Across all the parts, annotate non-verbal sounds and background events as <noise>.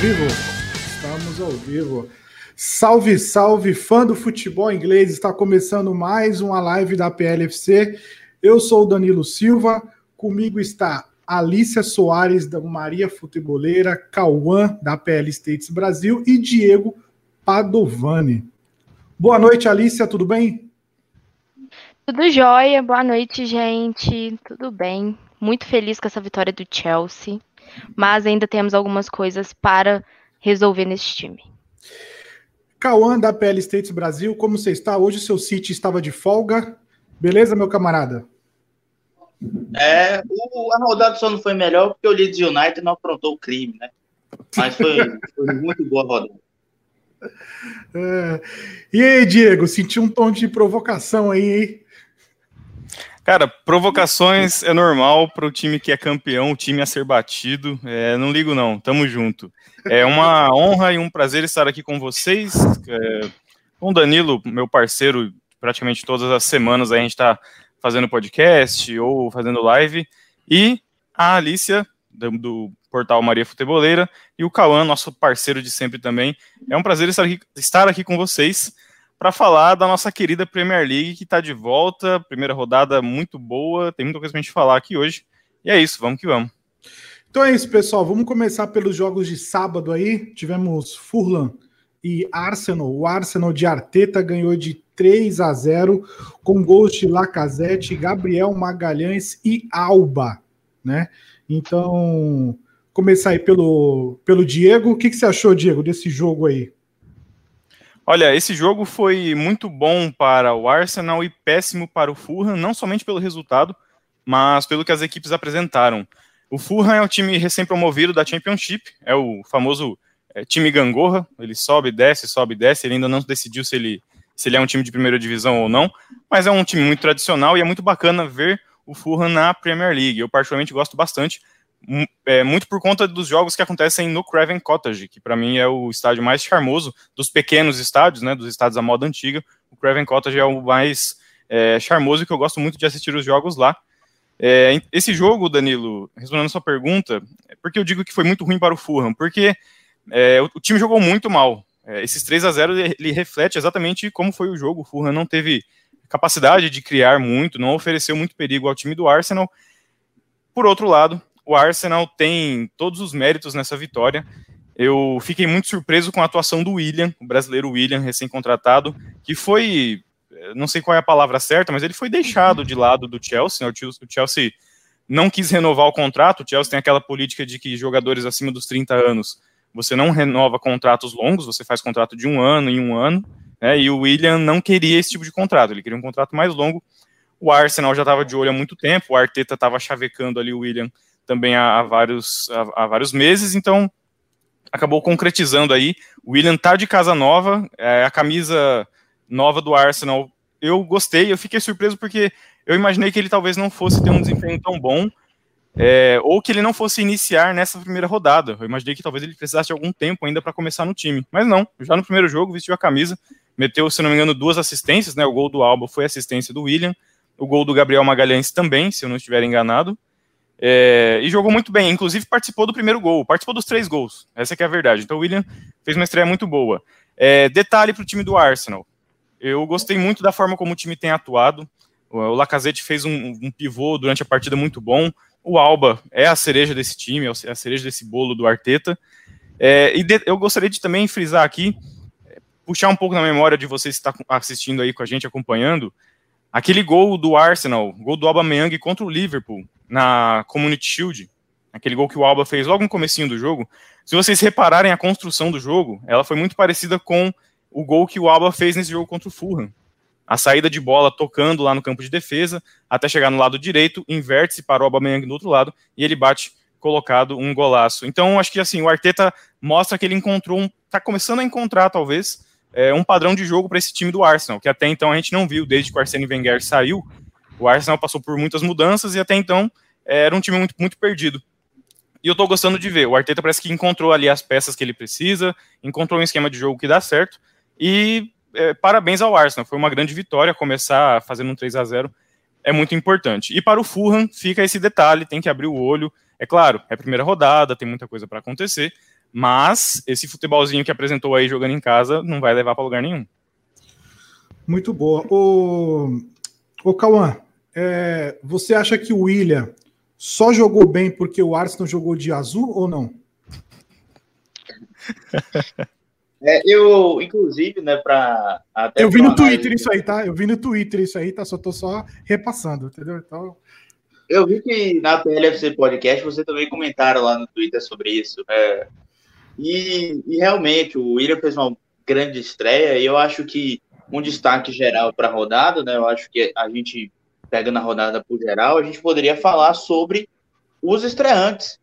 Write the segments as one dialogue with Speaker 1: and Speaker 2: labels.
Speaker 1: vivo? Estamos ao vivo. Salve, salve, fã do futebol inglês! Está começando mais uma live da PLFC. Eu sou o Danilo Silva, comigo está Alícia Soares, da Maria Futeboleira, Cauã, da PL States Brasil e Diego Padovani. Boa noite, Alícia, tudo bem?
Speaker 2: Tudo jóia, boa noite, gente. Tudo bem. Muito feliz com essa vitória do Chelsea, mas ainda temos algumas coisas para resolver nesse time.
Speaker 1: Cauã, da PL States Brasil, como você está? Hoje o seu City estava de folga. Beleza, meu camarada?
Speaker 3: É, o, a rodada só não foi melhor porque o Leeds United não aprontou o crime, né? Mas foi, foi muito boa a rodada. <laughs>
Speaker 1: É. E aí, Diego, senti um tom de provocação aí, hein?
Speaker 4: Cara, provocações é normal para o time que é campeão, o time a ser batido. É, não ligo, não. Tamo junto. É uma honra e um prazer estar aqui com vocês. É, com o Danilo, meu parceiro, praticamente todas as semanas a gente está fazendo podcast ou fazendo live. E a Alicia, do, do portal Maria Futeboleira, e o Cauã, nosso parceiro de sempre também. É um prazer estar aqui, estar aqui com vocês para falar da nossa querida Premier League, que está de volta. Primeira rodada muito boa, tem muita coisa para a gente falar aqui hoje. E é isso, vamos que vamos.
Speaker 1: Então é isso, pessoal. Vamos começar pelos jogos de sábado aí. Tivemos Furlan e Arsenal. O Arsenal de Arteta ganhou de 3 a 0 com gols de Lacazette, Gabriel Magalhães e Alba, né? Então, começar aí pelo, pelo Diego. O que, que você achou, Diego, desse jogo aí?
Speaker 4: Olha, esse jogo foi muito bom para o Arsenal e péssimo para o Fulham, não somente pelo resultado, mas pelo que as equipes apresentaram. O Fulham é o time recém-promovido da Championship, é o famoso é, time gangorra, ele sobe, desce, sobe, desce, ele ainda não decidiu se ele, se ele é um time de primeira divisão ou não, mas é um time muito tradicional e é muito bacana ver o Fulham na Premier League. Eu particularmente gosto bastante, é, muito por conta dos jogos que acontecem no Craven Cottage, que para mim é o estádio mais charmoso dos pequenos estádios, né, dos estádios da moda antiga. O Craven Cottage é o mais é, charmoso que eu gosto muito de assistir os jogos lá. É, esse jogo, Danilo, respondendo a sua pergunta, é porque eu digo que foi muito ruim para o Fulham, porque é, o, o, time jogou muito mal. É, esses 3 a 0 ele reflete exatamente como foi o jogo. O Fulham não teve capacidade de criar muito, não ofereceu muito perigo ao time do Arsenal. Por outro lado, o Arsenal tem todos os méritos nessa vitória. Eu fiquei muito surpreso com a atuação do William, o brasileiro William, recém-contratado, que foi, não sei qual é a palavra certa, mas ele foi deixado de lado do Chelsea. Né? O Chelsea não quis renovar o contrato. O Chelsea tem aquela política de que jogadores acima dos 30 anos você não renova contratos longos, você faz contrato de um ano em um ano. Né? E o William não queria esse tipo de contrato, ele queria um contrato mais longo. O Arsenal já estava de olho há muito tempo, o Arteta estava chavecando ali o William também há, vários, há, há, vários meses, então acabou concretizando aí. O William tá de casa nova, é, a camisa nova do Arsenal. Eu gostei, eu fiquei surpreso porque eu imaginei que ele talvez não fosse ter um desempenho tão bom, é, ou que ele não fosse iniciar nessa primeira rodada. Eu imaginei que talvez ele precisasse de algum tempo ainda para começar no time, mas não. Já no primeiro jogo vestiu a camisa, meteu, se não me engano, duas assistências, né? O gol do Alba foi assistência do William, o gol do Gabriel Magalhães também, se eu não estiver enganado. É, e jogou muito bem, inclusive participou do primeiro gol, participou dos três gols, essa é a verdade. Então o William fez uma estreia muito boa. É, detalhe para o time do Arsenal, eu gostei muito da forma como o time tem atuado. O Lacazette fez um, um pivô durante a partida muito bom. O Alba é a cereja desse time, é a cereja desse bolo do Arteta. É, e de, eu gostaria de também frisar aqui, puxar um pouco na memória de vocês que estão assistindo aí com a gente, acompanhando, aquele gol do Arsenal, gol do Aubameyang contra o Liverpool, na Community Shield, aquele gol que o Alba fez logo no comecinho do jogo, se vocês repararem a construção do jogo, ela foi muito parecida com o gol que o Alba fez nesse jogo contra o Fulham. A saída de bola tocando lá no campo de defesa, até chegar no lado direito, inverte-se para o Aubameyang do outro lado, e ele bate colocado um golaço. Então, acho que assim, o Arteta mostra que ele encontrou, um, tá começando a encontrar, talvez, é, um padrão de jogo para esse time do Arsenal, que até então a gente não viu desde que o Arsene Wenger saiu, o Arsenal passou por muitas mudanças e até então era um time muito, muito perdido. E eu tô gostando de ver. O Arteta parece que encontrou ali as peças que ele precisa, encontrou um esquema de jogo que dá certo. E é, parabéns ao Arsenal. Foi uma grande vitória. Começar fazendo um 3 a 0 é muito importante. E para o Fulham fica esse detalhe: tem que abrir o olho. É claro, é primeira rodada, tem muita coisa para acontecer, mas esse futebolzinho que apresentou aí jogando em casa não vai levar para lugar nenhum.
Speaker 1: Muito boa. O, o Cauã, é, você acha que o William só jogou bem porque o Arsenal jogou de azul ou não? <laughs>
Speaker 3: É, eu, inclusive, né, para
Speaker 1: Eu vi no Twitter isso aí, tá? Eu vi no Twitter isso aí, tá? Só tô só repassando, entendeu? Então.
Speaker 3: Eu vi que na PLFC Podcast você também comentaram lá no Twitter sobre isso. É, e, e, realmente, o William fez uma grande estreia e eu acho que um destaque geral para a rodada, né? Eu acho que a gente, pegando a rodada por geral, a gente poderia falar sobre os estreantes.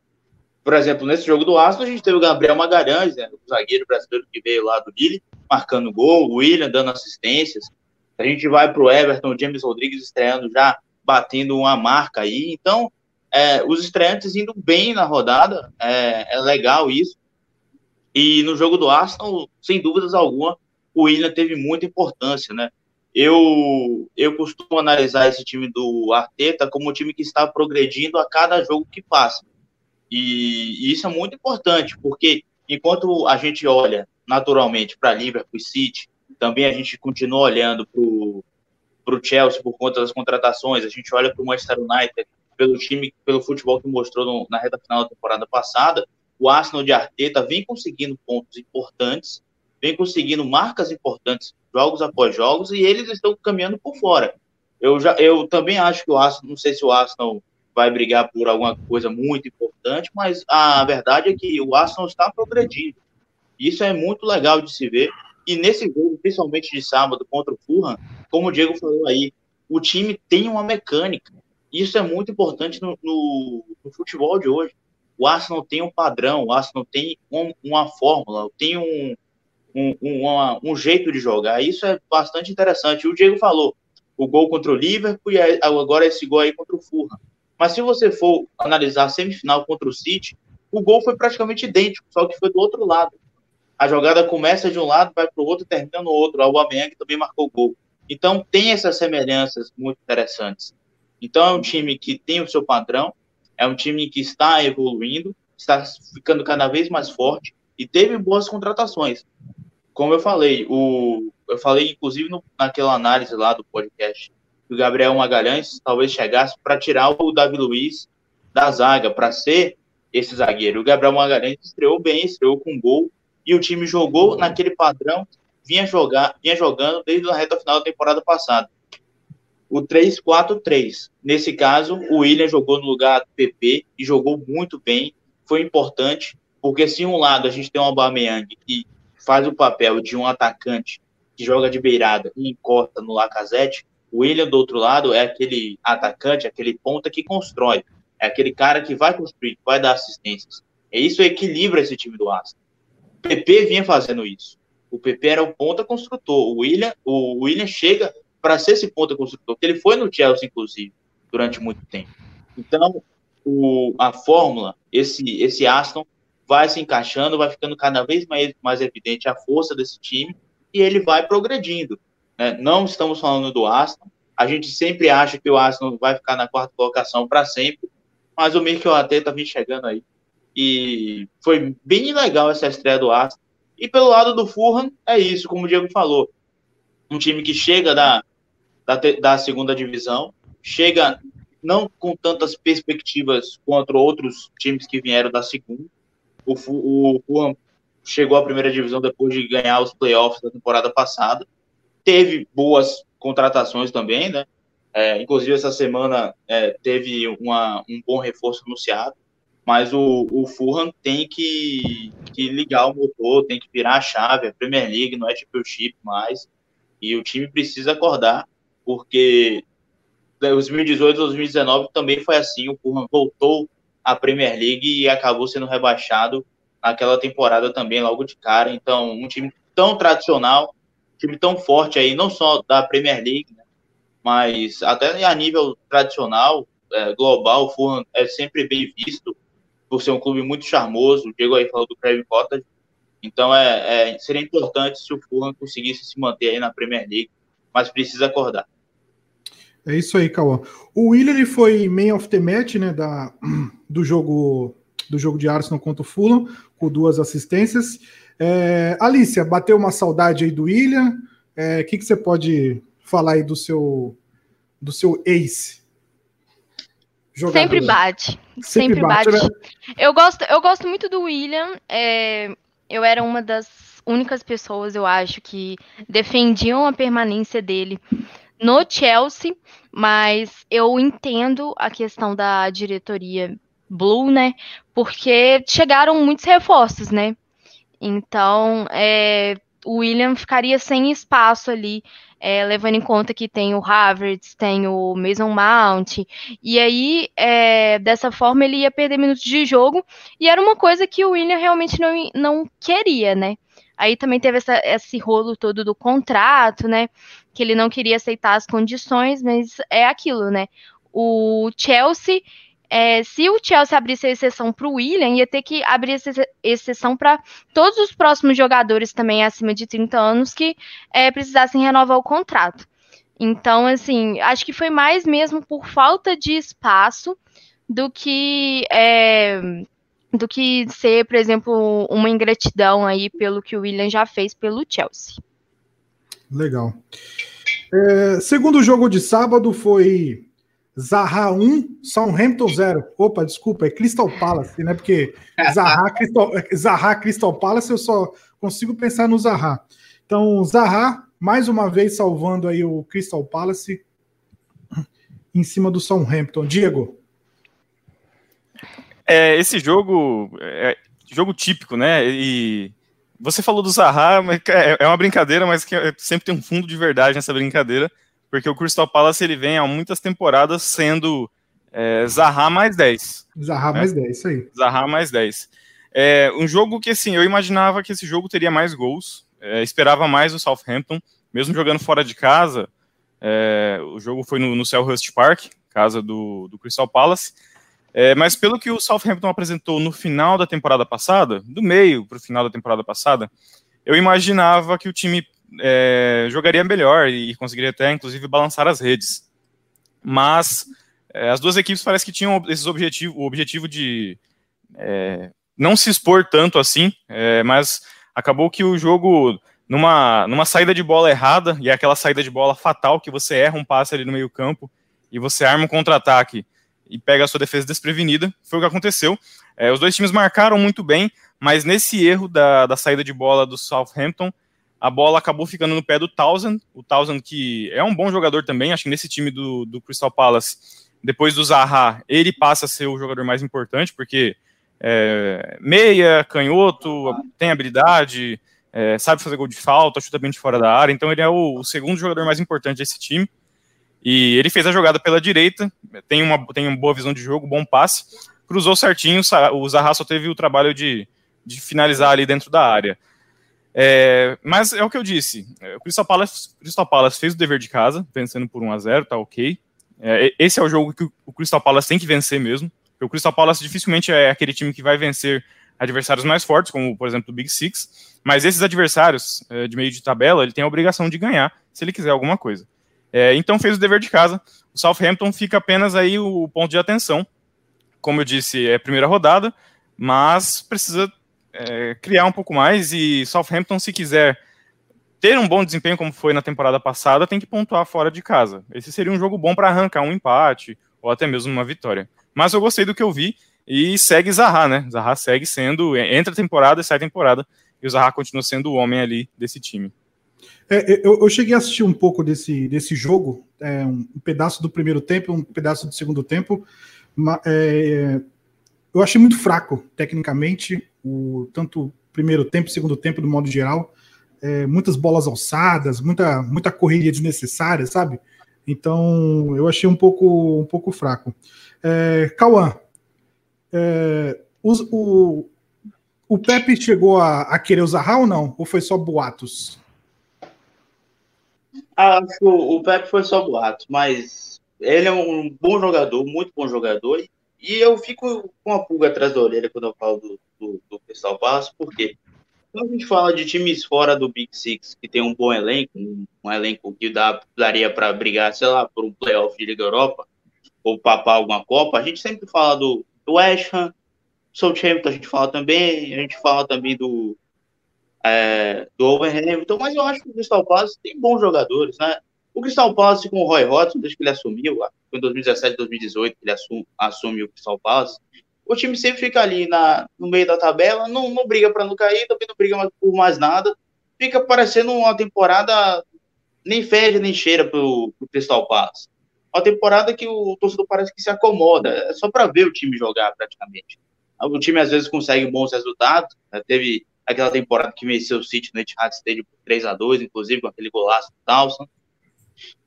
Speaker 3: Por exemplo, nesse jogo do Aston, a gente teve o Gabriel Magalhães, né, o zagueiro brasileiro que veio lá do Lille, marcando gol, o William dando assistências. A gente vai para o Everton, o James Rodrigues estreando já, batendo uma marca aí. Então, é, os estreantes indo bem na rodada, é, é legal isso. E no jogo do Aston, sem dúvidas alguma, o William teve muita importância, né? Eu, eu costumo analisar esse time do Arteta como um time que está progredindo a cada jogo que passa. E, e isso é muito importante, porque enquanto a gente olha naturalmente para Liverpool e City, também a gente continua olhando para o Chelsea por conta das contratações, a gente olha para o Manchester United pelo time, pelo futebol que mostrou no, na reta final da temporada passada, o Arsenal de Arteta vem conseguindo pontos importantes, vem conseguindo marcas importantes jogos após jogos e eles estão caminhando por fora. Eu já eu também acho que o Arsenal, não sei se o Arsenal vai brigar por alguma coisa muito importante, mas a verdade é que o Arsenal está progredindo. Isso é muito legal de se ver. E nesse jogo, principalmente de sábado contra o Fulham, como o Diego falou aí, o time tem uma mecânica. Isso é muito importante no, no, no futebol de hoje. O Arsenal tem um padrão, o Arsenal tem um, uma fórmula, tem um, um, uma, um jeito de jogar. Isso é bastante interessante. O Diego falou, o gol contra o Liverpool e agora esse gol aí contra o Fulham. Mas se você for analisar a semifinal contra o City, o gol foi praticamente idêntico, só que foi do outro lado. A jogada começa de um lado, vai para o outro, termina no outro. O Aubameyang também marcou gol. Então tem essas semelhanças muito interessantes. Então é um time que tem o seu padrão, é um time que está evoluindo, está ficando cada vez mais forte e teve boas contratações. Como eu falei, o, eu falei inclusive no, naquela análise lá do podcast que o Gabriel Magalhães talvez chegasse para tirar o Davi Luiz da zaga, para ser esse zagueiro. O Gabriel Magalhães estreou bem, estreou com gol, e o time jogou naquele padrão, vinha, jogar, vinha jogando desde a reta final da temporada passada. O 3-4-3. Nesse caso, o William jogou no lugar do PP e jogou muito bem. Foi importante, porque se um lado a gente tem um Aubameyang que faz o papel de um atacante que joga de beirada e encosta no Lacazette, o William, do outro lado, é aquele atacante, aquele ponta que constrói. É aquele cara que vai construir, que vai dar assistências. E isso equilibra esse time do Aston. O PP vinha fazendo isso. O PP era o ponta construtor. O William, o William chega para ser esse ponta construtor, que ele foi no Chelsea, inclusive, durante muito tempo. Então, o, a fórmula, esse, esse Aston, vai se encaixando, vai ficando cada vez mais, mais evidente a força desse time e ele vai progredindo. Né? Não estamos falando do Aston. A gente sempre acha que o Aston vai ficar na quarta colocação para sempre, mas o Mikel Arteta vem chegando aí. E foi bem legal essa estreia do Aston. E pelo lado do Fulham, é isso, como o Diego falou. Um time que chega da, da, da segunda divisão, chega não com tantas perspectivas quanto outros times que vieram da segunda. O, o Fulham chegou à primeira divisão depois de ganhar os playoffs da temporada passada teve boas contratações também, né? É, inclusive, essa semana é, teve uma, um bom reforço anunciado, mas o, o Fulham tem que, que ligar o motor, tem que virar a chave, a Premier League não é Championship mais, e o time precisa acordar, porque 2018 2019 também foi assim, o Fulham voltou à Premier League e acabou sendo rebaixado naquela temporada também, logo de cara, então um time tão tradicional time tão forte aí, não só da Premier League, né, mas até a nível tradicional, é, global, o Fulham é sempre bem visto por ser um clube muito charmoso. O Diego aí falou do Craven Cottage. Então é, é, seria importante se o Fulham conseguisse se manter aí na Premier League, mas precisa acordar.
Speaker 1: É isso aí, Cauã. O Willian foi man of the match, né, da, do jogo do jogo de Arsenal contra o Fulham, com duas assistências. É, Alicia, bateu uma saudade aí do William. O é, que, que você pode falar aí do seu do seu ace?
Speaker 2: Jogador. Sempre bate. Sempre, Sempre bate. bate. Né? Eu, gosto, eu gosto muito do William. É, eu era uma das únicas pessoas, eu acho, que defendiam a permanência dele no Chelsea, mas eu entendo a questão da diretoria Blue, né? Porque chegaram muitos reforços, né? Então, é, o William ficaria sem espaço ali, é, levando em conta que tem o Havertz, tem o Mason Mount, e aí, é, dessa forma, ele ia perder minutos de jogo, e era uma coisa que o William realmente não, não queria, né? Aí também teve essa, esse rolo todo do contrato, né? Que ele não queria aceitar as condições, mas é aquilo, né? O Chelsea, é, se o Chelsea abrisse a exceção para o William, ia ter que abrir essa exceção para todos os próximos jogadores também acima de 30 anos que é, precisassem renovar o contrato. Então, assim, acho que foi mais mesmo por falta de espaço do que é, do que ser, por exemplo, uma ingratidão aí pelo que o William já fez pelo Chelsea.
Speaker 1: Legal. É, segundo jogo de sábado foi Zaha 1, Southampton 0. Opa, desculpa, é Crystal Palace, né? Porque <laughs> Zaha Crystal, Zaha, Crystal Palace eu só consigo pensar no Zaha. Então, Zaha, mais uma vez salvando aí o Crystal Palace em cima do Southampton. Diego.
Speaker 4: É, esse jogo é jogo típico, né? E você falou do Zaha, mas é, é uma brincadeira, mas que é, sempre tem um fundo de verdade nessa brincadeira, porque o Crystal Palace ele vem há muitas temporadas sendo é, Zaha mais 10.
Speaker 1: Zaha né? mais 10, isso aí.
Speaker 4: Zaha mais 10. É um jogo que, assim, eu imaginava que esse jogo teria mais gols, é, esperava mais o Southampton, mesmo jogando fora de casa. É, o jogo foi no, no Selhurst Park, casa do, do Crystal Palace. É, mas pelo que o Southampton apresentou no final da temporada passada, do meio para o final da temporada passada, eu imaginava que o time é, jogaria melhor e conseguiria até, inclusive, balançar as redes. Mas é, as duas equipes parece que tinham esses objetivo, o objetivo de é, não se expor tanto assim, é, mas acabou que o jogo, numa, numa saída de bola errada, e é aquela saída de bola fatal que você erra um passe ali no meio campo e você arma um contra-ataque e pega a sua defesa desprevenida. Foi o que aconteceu. É, os dois times marcaram muito bem, mas nesse erro da, da saída de bola do Southampton, a bola acabou ficando no pé do Townsend. O Townsend, que é um bom jogador também, acho que nesse time do, do Crystal Palace, depois do Zaha, ele passa a ser o jogador mais importante, porque é, meia, canhoto, tem habilidade, é, sabe fazer gol de falta, chuta bem de fora da área, então ele é o, o segundo jogador mais importante desse time. E ele fez a jogada pela direita, tem uma, tem uma boa visão de jogo, bom passe, cruzou certinho, o Zaha só teve o trabalho de, de finalizar ali dentro da área. É, mas é o que eu disse, é, o Crystal Palace, Crystal Palace fez o dever de casa, vencendo por 1 a 0 tá ok. É, esse é o jogo que o Crystal Palace tem que vencer mesmo, o Crystal Palace dificilmente é aquele time que vai vencer adversários mais fortes, como por exemplo o Big Six, mas esses adversários é, de meio de tabela, ele tem a obrigação de ganhar se ele quiser alguma coisa. É, então fez o dever de casa. O Southampton fica apenas aí o ponto de atenção. Como eu disse, é a primeira rodada, mas precisa é, criar um pouco mais. E Southampton, se quiser ter um bom desempenho como foi na temporada passada, tem que pontuar fora de casa. Esse seria um jogo bom para arrancar um empate ou até mesmo uma vitória. Mas eu gostei do que eu vi e segue Zaha, né? Zaha segue sendo, entra temporada e sai temporada, e o Zaha continua sendo o homem ali desse time.
Speaker 1: É, eu, eu, cheguei a assistir um pouco desse, desse jogo, é, um, pedaço do primeiro tempo, um pedaço do segundo tempo. é, eu achei muito fraco, tecnicamente, o, tanto primeiro tempo segundo tempo, do modo geral. É, muitas bolas alçadas, muita, muita correria desnecessária, sabe? Então, eu achei um pouco, um pouco fraco. É, Cauã, é, o, o Pepe chegou a, a querer usar ou não? Ou foi só boatos?
Speaker 3: Acho que o Pepe foi só boato, mas ele é um bom jogador, muito bom jogador, e eu fico com a pulga atrás da orelha quando eu falo do, do, do Crystal Palace, porque quando a gente fala de times fora do Big Six que tem um bom elenco, um, um elenco que dá, daria para brigar, sei lá, por um playoff de Liga Europa, ou papar alguma Copa, a gente sempre fala do, do West Ham, Southampton a gente fala também, a gente fala também do, é, do Overhampton, mas eu acho que o Crystal Palace tem bons jogadores, né? O Crystal Palace com o Roy Hodgson, desde que ele assumiu, foi em 2017, 2018 que ele assume, assume o Crystal Palace, o time sempre fica ali na, no meio da tabela, não, não briga para não cair, também não briga por mais nada, fica parecendo uma temporada nem fede nem cheira pro, pro Crystal Palace. Uma temporada que o torcedor parece que se acomoda, é só para ver o time jogar praticamente. O time às vezes consegue bons resultados. Né? Teve aquela temporada que venceu o City no Etihad Stadium por 3 a 2 inclusive com aquele golaço do Towson.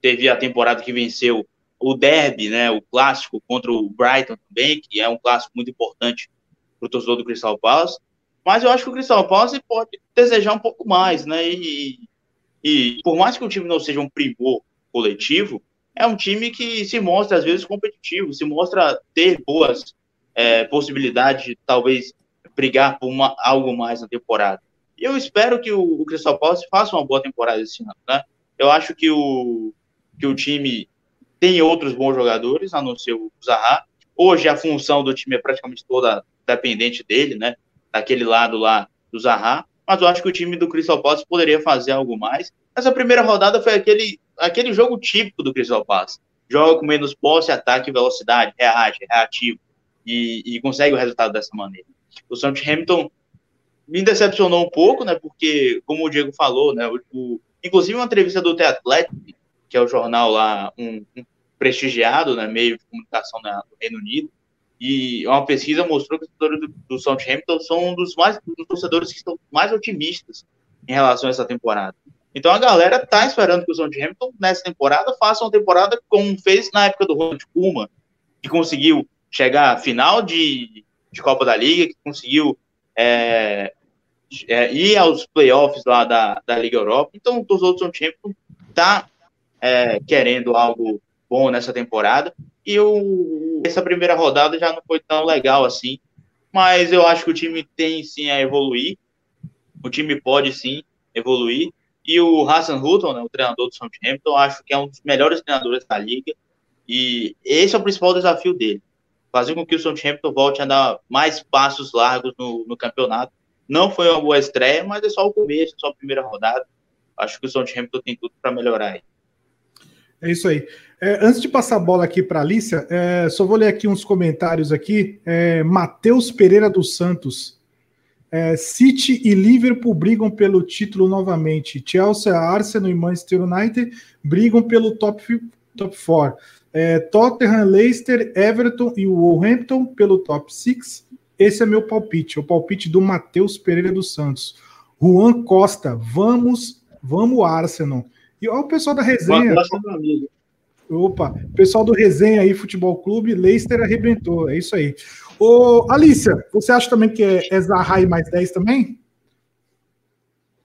Speaker 3: Teve a temporada que venceu o derby, né, o clássico contra o Brighton também, que é um clássico muito importante para o torcedor do Crystal Palace. Mas eu acho que o Crystal Palace pode desejar um pouco mais, né? E, e por mais que o time não seja um primor coletivo, é um time que se mostra às vezes competitivo, se mostra ter boas é, possibilidade de talvez brigar por uma, algo mais na temporada. E eu espero que o, o Crystal Palace faça uma boa temporada esse ano, né? Eu acho que o, que o time tem outros bons jogadores, a não ser o Zaha. Hoje a função do time é praticamente toda dependente dele, né? Daquele lado lá do Zaha. Mas eu acho que o time do Crystal Palace poderia fazer algo mais. Essa primeira rodada foi aquele, aquele jogo típico do Crystal Palace. Joga com menos posse, ataque, velocidade, reage, reativo e, e consegue o resultado dessa maneira. O Hamilton me decepcionou um pouco, né? Porque, como o Diego falou, né? O inclusive uma entrevista do The Athletic, que é o jornal lá, um, um prestigiado, né? Meio de comunicação no Reino Unido, e uma pesquisa mostrou que os torcedores do, do Southampton são um dos mais dos torcedores que estão mais otimistas em relação a essa temporada. Então a galera tá esperando que o Southampton nessa temporada faça uma temporada como fez na época do Ronald Koeman, que conseguiu chegar à final de, de Copa da Liga, que conseguiu é, é, ir aos playoffs lá da, da Liga Europa. Então, os outros são Champions tá é, querendo algo bom nessa temporada. E o, essa primeira rodada já não foi tão legal assim. Mas eu acho que o time tem sim a evoluir. O time pode sim evoluir. E o Hassan Hutton, né, o treinador do Southampton, acho que é um dos melhores treinadores da liga. E esse é o principal desafio dele fazer com que o Southampton volte a dar mais passos largos no, no campeonato. Não foi uma boa estreia, mas é só o começo, só a primeira rodada. Acho que o Southampton tem tudo para melhorar aí.
Speaker 1: É isso aí. É, antes de passar a bola aqui para a Alicia, é, só vou ler aqui uns comentários aqui. É, Matheus Pereira dos Santos. É, City e Liverpool brigam pelo título novamente. Chelsea, Arsenal e Manchester United brigam pelo top, top 4 é, Tottenham, Leicester, Everton e Wolverhampton pelo top 6. Esse é meu palpite, o palpite do Matheus Pereira dos Santos. Juan Costa, vamos, vamos Arsenal. E olha o pessoal da resenha. Opa, pessoal do resenha aí, Futebol Clube, Leicester arrebentou, é isso aí. Ô, Alícia, você acha também que é, é Zaha e mais 10 também?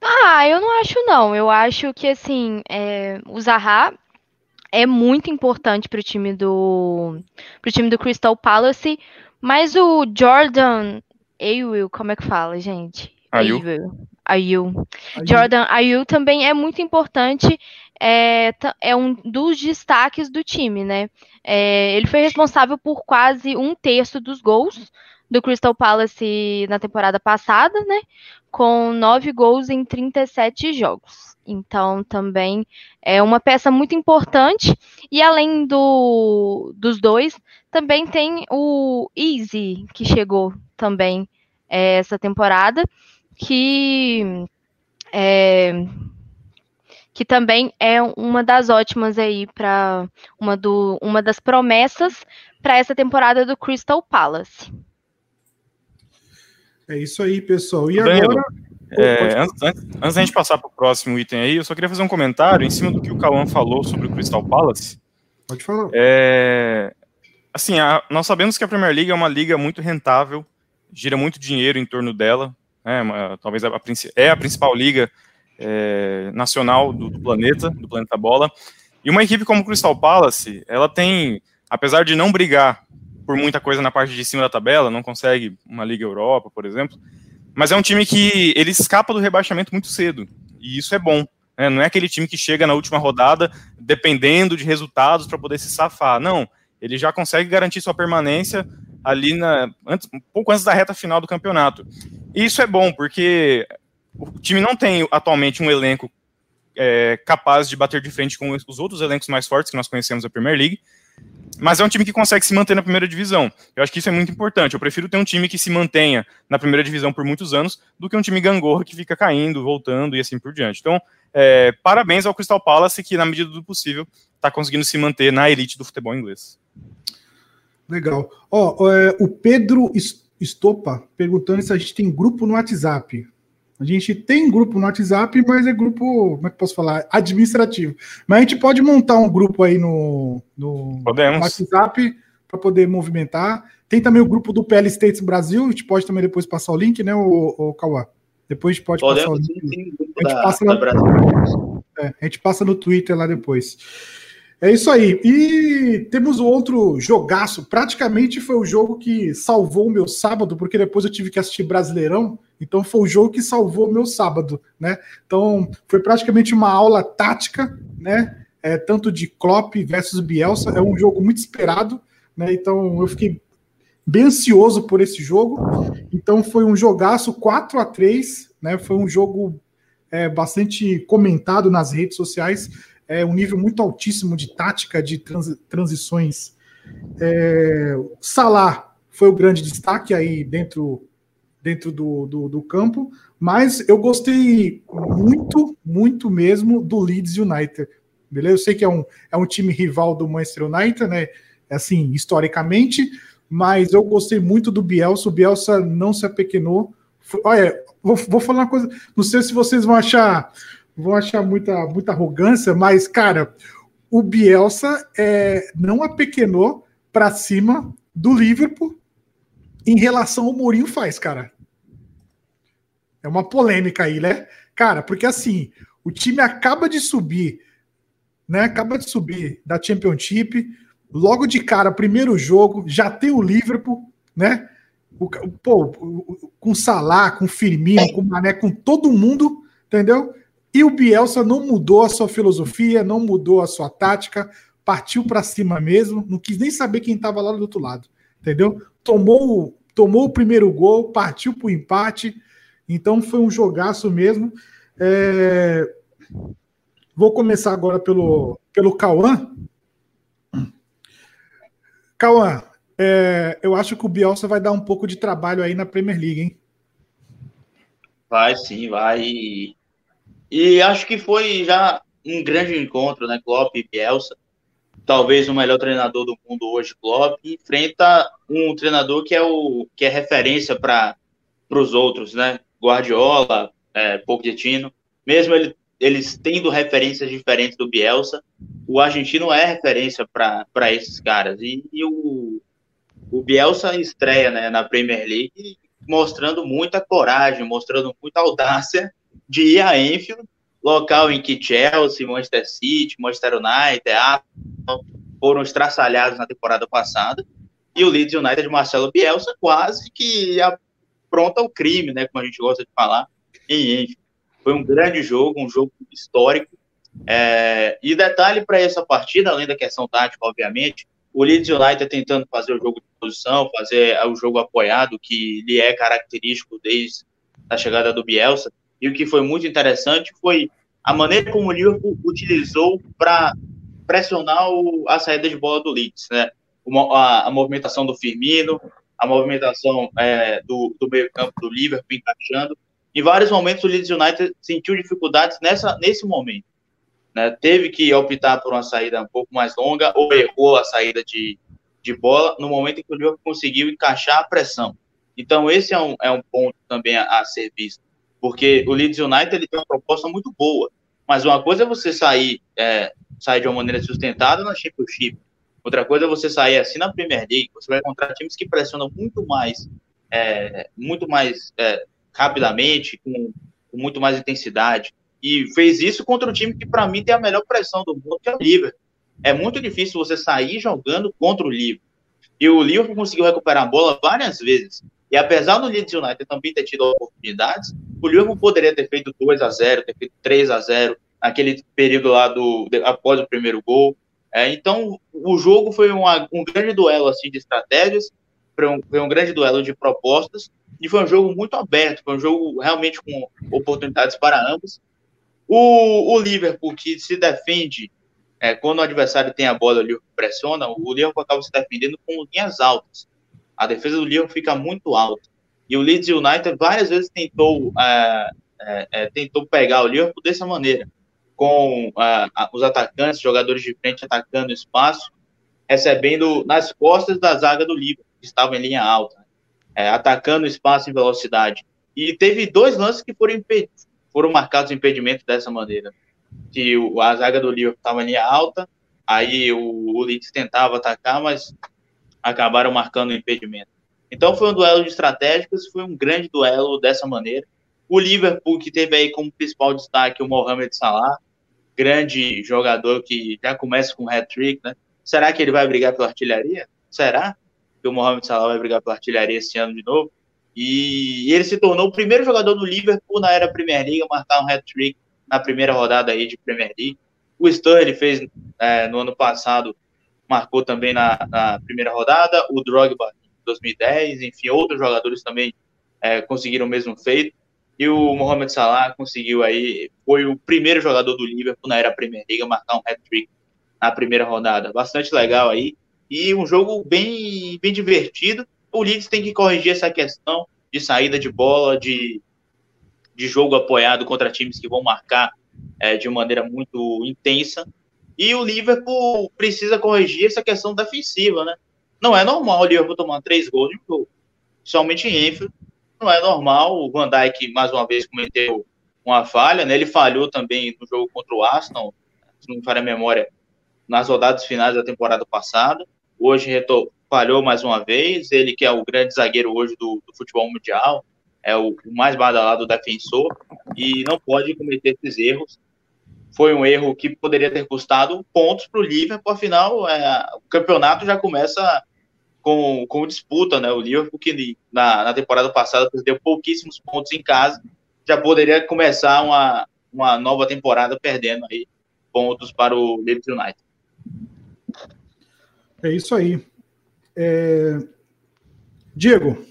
Speaker 2: Ah, eu não acho não. Eu acho que assim, é, o Zaha é muito importante para o time do pro time do Crystal Palace, mas o Jordan Ayew, como é que fala, gente?
Speaker 4: Ayew.
Speaker 2: Ayew. Jordan Ayew também é muito importante, é, é um dos destaques do time, né? É, ele foi responsável por quase um terço dos gols do Crystal Palace na temporada passada, né? Com nove gols em 37 jogos. Então, também é uma peça muito importante. E além do, dos dois, também tem o Easy, que chegou também é, essa temporada, que, é, que também é uma das ótimas aí para uma, do, uma das promessas para essa temporada do Crystal Palace.
Speaker 1: É isso aí, pessoal. E agora.
Speaker 4: É, antes, antes, antes da gente passar para o próximo item aí, eu só queria fazer um comentário em cima do que o Cauã falou sobre o Crystal Palace.
Speaker 1: Pode falar.
Speaker 4: É, assim, a, nós sabemos que a Premier League é uma liga muito rentável, gira muito dinheiro em torno dela, né, uma, talvez a, a, é a principal liga é, nacional do, do, planeta, do planeta bola. E uma equipe como o Crystal Palace, ela tem, apesar de não brigar por muita coisa na parte de cima da tabela, não consegue uma Liga Europa, por exemplo, Mas é um time que ele escapa do rebaixamento muito cedo. E isso é bom. Né? Não é aquele time que chega na última rodada dependendo de resultados para poder se safar. Não. Ele já consegue garantir sua permanência ali na, antes, um pouco antes da reta final do campeonato. E isso é bom, porque o time não tem atualmente um elenco é, capaz de bater de frente com os outros elencos mais fortes que nós conhecemos da Premier League, mas é um time que consegue se manter na primeira divisão. Eu acho que isso é muito importante. Eu prefiro ter um time que se mantenha na primeira divisão por muitos anos do que um time gangorra que fica caindo, voltando e assim por diante. Então, é, parabéns ao Crystal Palace que, na medida do possível, está conseguindo se manter na elite do futebol inglês.
Speaker 1: Legal. Ó, é, o Pedro Estopa perguntando se a gente tem grupo no WhatsApp. A gente tem grupo no WhatsApp, mas é grupo, como é que posso falar? Administrativo. Mas a gente pode montar um grupo aí no, no WhatsApp para poder movimentar. Tem também o grupo do PL States Brasil, a gente pode também depois passar o link, né, o, o Cauã? Depois a gente pode Podemos, passar o link. Sim, a, gente da, passa lá, é, a gente passa no Twitter lá depois. É isso aí. E temos outro jogaço. Praticamente foi o jogo que salvou o meu sábado, porque depois eu tive que assistir Brasileirão. Então foi o jogo que salvou o meu sábado, né? Então foi praticamente uma aula tática, né? É, tanto de Klopp versus Bielsa. É um jogo muito esperado, né? Então eu fiquei bem ansioso por esse jogo. Então foi um jogaço 4 a 3 né? Foi um jogo é, bastante comentado nas redes sociais é, um nível muito altíssimo de tática, de trans, transições. É, Salah foi o grande destaque aí dentro, dentro do, do, do, campo, mas eu gostei muito, muito mesmo do Leeds United. Beleza? Eu sei que é um, é um time rival do Manchester United, né? Assim, historicamente, mas eu gostei muito do Bielsa. O Bielsa não se apequenou. Olha, vou, vou falar uma coisa, não sei se vocês vão achar vão achar muita, muita arrogância, mas, cara, o Bielsa é, não apequenou para cima do Liverpool em relação ao Mourinho faz, cara. É uma polêmica aí, né? Cara, porque assim, o time acaba de subir, né? Acaba de subir da Championship, logo de cara, primeiro jogo, já tem o Liverpool, né? O, pô, com Salah, com Firmino, com Mané, com todo mundo, entendeu? E o Bielsa não mudou a sua filosofia, não mudou a sua tática, partiu para cima mesmo, não quis nem saber quem estava lá do outro lado, entendeu? Tomou, tomou o primeiro gol, partiu para o empate, então foi um jogaço mesmo. É... Vou começar agora pelo, pelo Cauã. Cauã, é, eu acho que o Bielsa vai dar um pouco de trabalho aí na Premier League, hein?
Speaker 3: Vai sim, vai. E acho que foi já um grande encontro, né? Klopp e Bielsa. Talvez o melhor treinador do mundo hoje, Klopp, enfrenta um treinador que é o que é referência para os outros, né? Guardiola, é, Pochettino, mesmo ele, eles tendo referências diferentes do Bielsa, o argentino é referência para esses caras. E, e, o, o Bielsa estreia né, na Premier League mostrando muita coragem, mostrando muita audácia de ir a Enfield, local em que Chelsea, Manchester City, Manchester United, Arsenal foram estraçalhados na temporada passada, e o Leeds United de Marcelo Bielsa quase que apronta o crime, né, como a gente gosta de falar, em Enfield. Foi um grande jogo, um jogo histórico, é, e detalhe para essa partida, além da questão tática, obviamente, o Leeds United tentando fazer o jogo de posição, fazer o jogo apoiado, que lhe é característico desde a chegada do Bielsa, e o que foi muito interessante foi a maneira como o Liverpool utilizou para pressionar o, a saída de bola do Leeds, né? A, a movimentação do Firmino, a movimentação é, do, do meio-campo do Liverpool encaixando. Em vários momentos o Leeds United sentiu dificuldades nessa, nesse momento. Né? Teve que optar por uma saída um pouco mais longa ou errou a saída de, de bola no momento em que o Liverpool conseguiu encaixar a pressão. Então esse é um, é um ponto também a, a ser visto porque o Leeds United ele tem uma proposta muito boa, mas uma coisa é você sair, é, sair de uma maneira sustentada na Championship, outra coisa é você sair assim na Premier League, você vai encontrar times que pressionam muito mais, é, muito mais é, rapidamente, com, com, muito mais intensidade, e fez isso contra um time que para mim tem a melhor pressão do mundo, que é o Liverpool. É muito difícil você sair jogando contra o Liverpool. E o Liverpool conseguiu recuperar a bola várias vezes. E apesar do Leeds United também ter tido oportunidades, o Liverpool poderia ter feito 2 a 0 ter feito 3 a 0 naquele período lá do após o primeiro gol. É, então, o jogo foi uma, um grande duelo assim de estratégias, foi um, foi um grande duelo de propostas, e foi um jogo muito aberto, foi um jogo realmente com oportunidades para ambos. O, o Liverpool, que se defende é, quando o adversário tem a bola, o Liverpool pressiona, o Liverpool acaba se defendendo com linhas altas. A defesa do Liverpool fica muito alta. E o Leeds United várias vezes tentou, é, é, é tentou pegar o Liverpool dessa maneira com uh, os atacantes, jogadores de frente atacando o espaço, recebendo nas costas da zaga do Liverpool, que estava em linha alta, é, atacando o espaço em velocidade. E teve dois lances que foram, foram marcados impedimento dessa maneira. Que a zaga do Liverpool estava em linha alta, aí o, o Leeds tentava atacar, mas acabaram marcando o impedimento. Então foi um duelo de estratégicas, foi um grande duelo dessa maneira. O Liverpool, que teve aí como principal destaque o Mohamed Salah, grande jogador que já começa com hat-trick, né? Será que ele vai brigar pela artilharia? Será que o Mohamed Salah vai brigar pela artilharia esse ano de novo? E ele se tornou o primeiro jogador do Liverpool na era Premier League a marcar um hat-trick na primeira rodada aí de Premier League. O Sterling fez é, no ano passado, marcou também na, na, primeira rodada. O Drogba em 2010, enfim, outros jogadores também é, conseguiram o mesmo feito. E o Mohamed Salah conseguiu aí, foi o primeiro jogador do Liverpool na era Premier League a marcar um hat-trick na primeira rodada. Bastante legal aí. E um jogo bem, bem divertido. O Leeds tem que corrigir essa questão de saída de bola, de, de jogo apoiado contra times que vão marcar é, de maneira muito intensa. E o Liverpool precisa corrigir essa questão defensiva, né? Não é normal o Liverpool tomar três gols de jogo, somente em Enfield não é normal. O Van Dijk, mais uma vez, cometeu uma falha, né? Ele falhou também no jogo contra o Aston, se não me falha a memória, nas rodadas finais da temporada passada. Hoje retor falhou mais uma vez. Ele que é o grande zagueiro hoje do, do futebol mundial, é o, o mais badalado defensor e não pode cometer esses erros. Foi um erro que poderia ter custado pontos para o Liverpool, afinal, é, o campeonato já começa com, com disputa, né? O Liverpool que na, na temporada passada perdeu pouquíssimos pontos em casa, já poderia começar uma, uma nova temporada perdendo aí pontos para o Leeds United.
Speaker 1: É isso aí. É... Diego.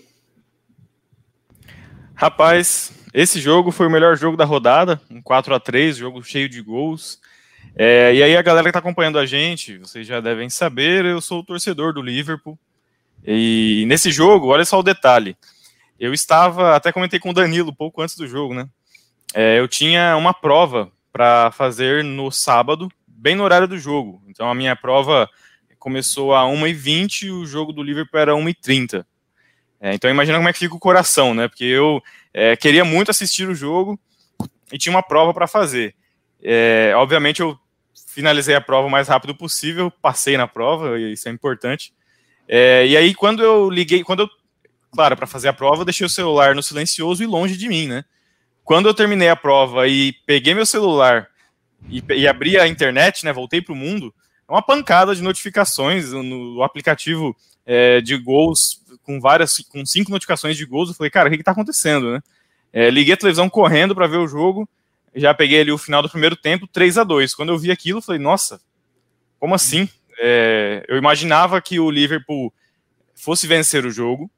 Speaker 4: Rapaz, esse jogo foi o melhor jogo da rodada, um 4 a 3 jogo cheio de gols. É, e aí a galera que está acompanhando a gente, vocês já devem saber, eu sou o torcedor do Liverpool. E nesse jogo, olha só o detalhe. Eu estava, até comentei com o Danilo pouco antes do jogo, né? É, eu tinha uma prova para fazer no sábado, bem no horário do jogo. Então a minha prova começou a 1h20 e o jogo do Liverpool era 1h30. É, então imagina como é que fica o coração, né? Porque eu é, queria muito assistir o jogo e tinha uma prova para fazer. É, obviamente eu finalizei a prova o mais rápido possível, passei na prova, isso é importante. É, e aí, quando eu liguei, quando eu, claro, para fazer a prova, eu deixei o celular no silencioso e longe de mim, né? Quando eu terminei a prova e peguei meu celular e, e abri a internet, né? Voltei para o mundo, é uma pancada de notificações no aplicativo é, de gols, com várias, com cinco notificações de gols. Eu falei, cara, o que está acontecendo, né? É, liguei a televisão correndo para ver o jogo, já peguei ali o final do primeiro tempo, 3 a 2 Quando eu vi aquilo, eu falei, nossa, como assim? é, eu imaginava que o Liverpool fosse vencer o jogo,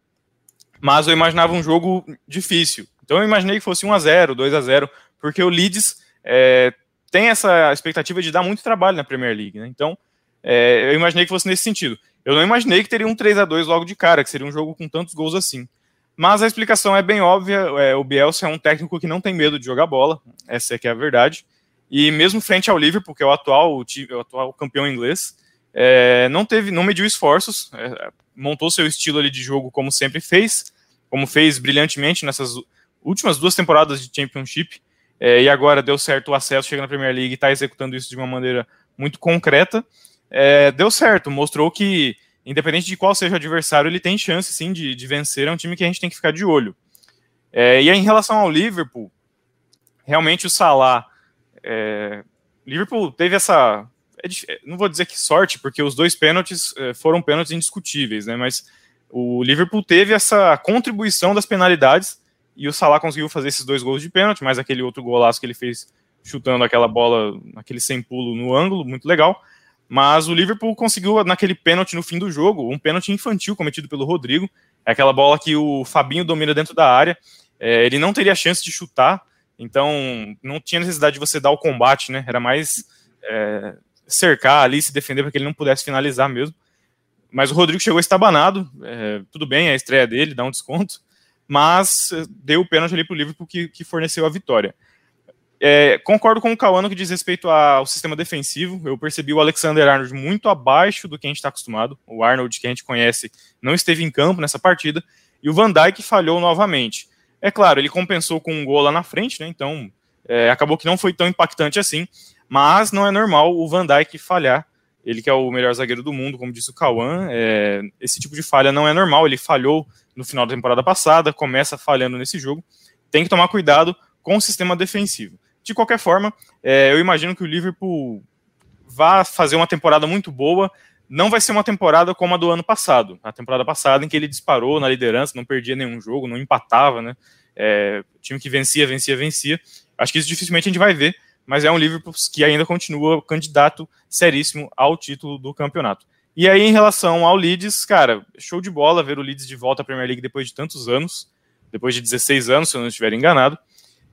Speaker 4: mas eu imaginava um jogo difícil. Então eu imaginei que fosse 1 a 0 2 a 0 porque o Leeds é, tem essa expectativa de dar muito trabalho na Premier League. Né? Então é, eu imaginei que fosse nesse sentido. Eu não imaginei que teria um 3 a 2 logo de cara, que seria um jogo com tantos gols assim. Mas a explicação é bem óbvia. É, o Bielsa é um técnico que não tem medo de jogar bola, essa é que é a verdade. E mesmo frente ao Liverpool, que é o atual, o atual campeão inglês, é, não teve, não mediu esforços, é, montou seu estilo ali de jogo como sempre fez, como fez brilhantemente nessas últimas duas temporadas de Championship, é, e agora deu certo o acesso, chega na Premier League e está executando isso de uma maneira muito concreta. É, deu certo, mostrou que, independente de qual seja o adversário, ele tem chance sim de, de vencer, é um time que a gente tem que ficar de olho. É, e aí, em relação ao Liverpool, realmente o Salah. É, Liverpool teve essa é, não vou dizer que sorte, porque os dois pênaltis é, foram pênaltis indiscutíveis, né? Mas O Liverpool teve essa contribuição das penalidades e o Salah conseguiu fazer esses dois gols de pênalti, mais aquele outro golaço que ele fez chutando aquela bola, aquele sem pulo no ângulo, muito legal. Mas o Liverpool conseguiu naquele pênalti no fim do jogo, um pênalti infantil cometido pelo Rodrigo. É aquela bola que o Fabinho domina dentro da área. É, ele não teria chance de chutar, então não tinha necessidade de você dar o combate, né? Era mais é, cercar ali, se defender para que ele não pudesse finalizar mesmo. Mas o Rodrigo chegou estabanado, é, tudo bem, é a estreia dele, dá um desconto, mas deu o pênalti ali para o Liverpool que, que forneceu a vitória. É, concordo com o Cauano que diz respeito ao sistema defensivo. Eu percebi o Alexander Arnold muito abaixo do que a gente está acostumado. O Arnold que a gente conhece não esteve em campo nessa partida. E o Van Dijk falhou novamente. É claro, ele compensou com um gol lá na frente, né? Então é, acabou que não foi tão impactante assim. Mas não é normal o Van Dijk falhar. Ele que é o melhor zagueiro do mundo, como disse o Cauã. É, esse tipo de falha não é normal. Ele falhou no final da temporada passada, começa falhando nesse jogo. Tem que tomar cuidado com o sistema defensivo. De qualquer forma, é, eu imagino que o Liverpool vá fazer uma temporada muito boa. Não vai ser uma temporada como a do ano passado. A temporada passada, em que ele disparou na liderança, não perdia nenhum jogo, não empatava, né? É, time que vencia, vencia, vencia. Acho que isso dificilmente a gente vai ver, mas é um Liverpool que ainda continua candidato seríssimo ao título do campeonato. E aí, em relação ao Leeds, cara, show de bola ver o Leeds de volta à Premier League depois de tantos anos, depois de 16 anos, se eu não estiver enganado.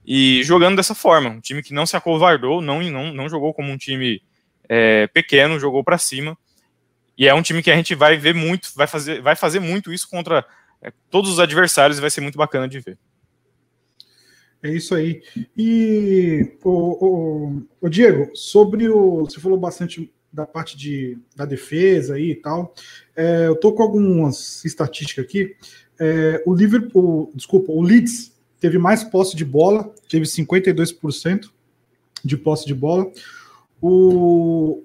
Speaker 4: E jogando dessa forma, um time que não se acovardou, não, não, não jogou como um time é, pequeno, jogou para cima. E é um time que a gente vai ver muito, vai fazer, vai fazer muito isso contra é, todos os adversários e vai ser muito bacana de ver.
Speaker 1: É isso aí. E o, o, o, Diego, sobre o. Você falou bastante da parte de, da defesa aí e tal. É, eu tô com algumas estatísticas aqui. É, o Liverpool, desculpa, o Leeds teve mais posse de bola, teve 52% de posse de bola. O,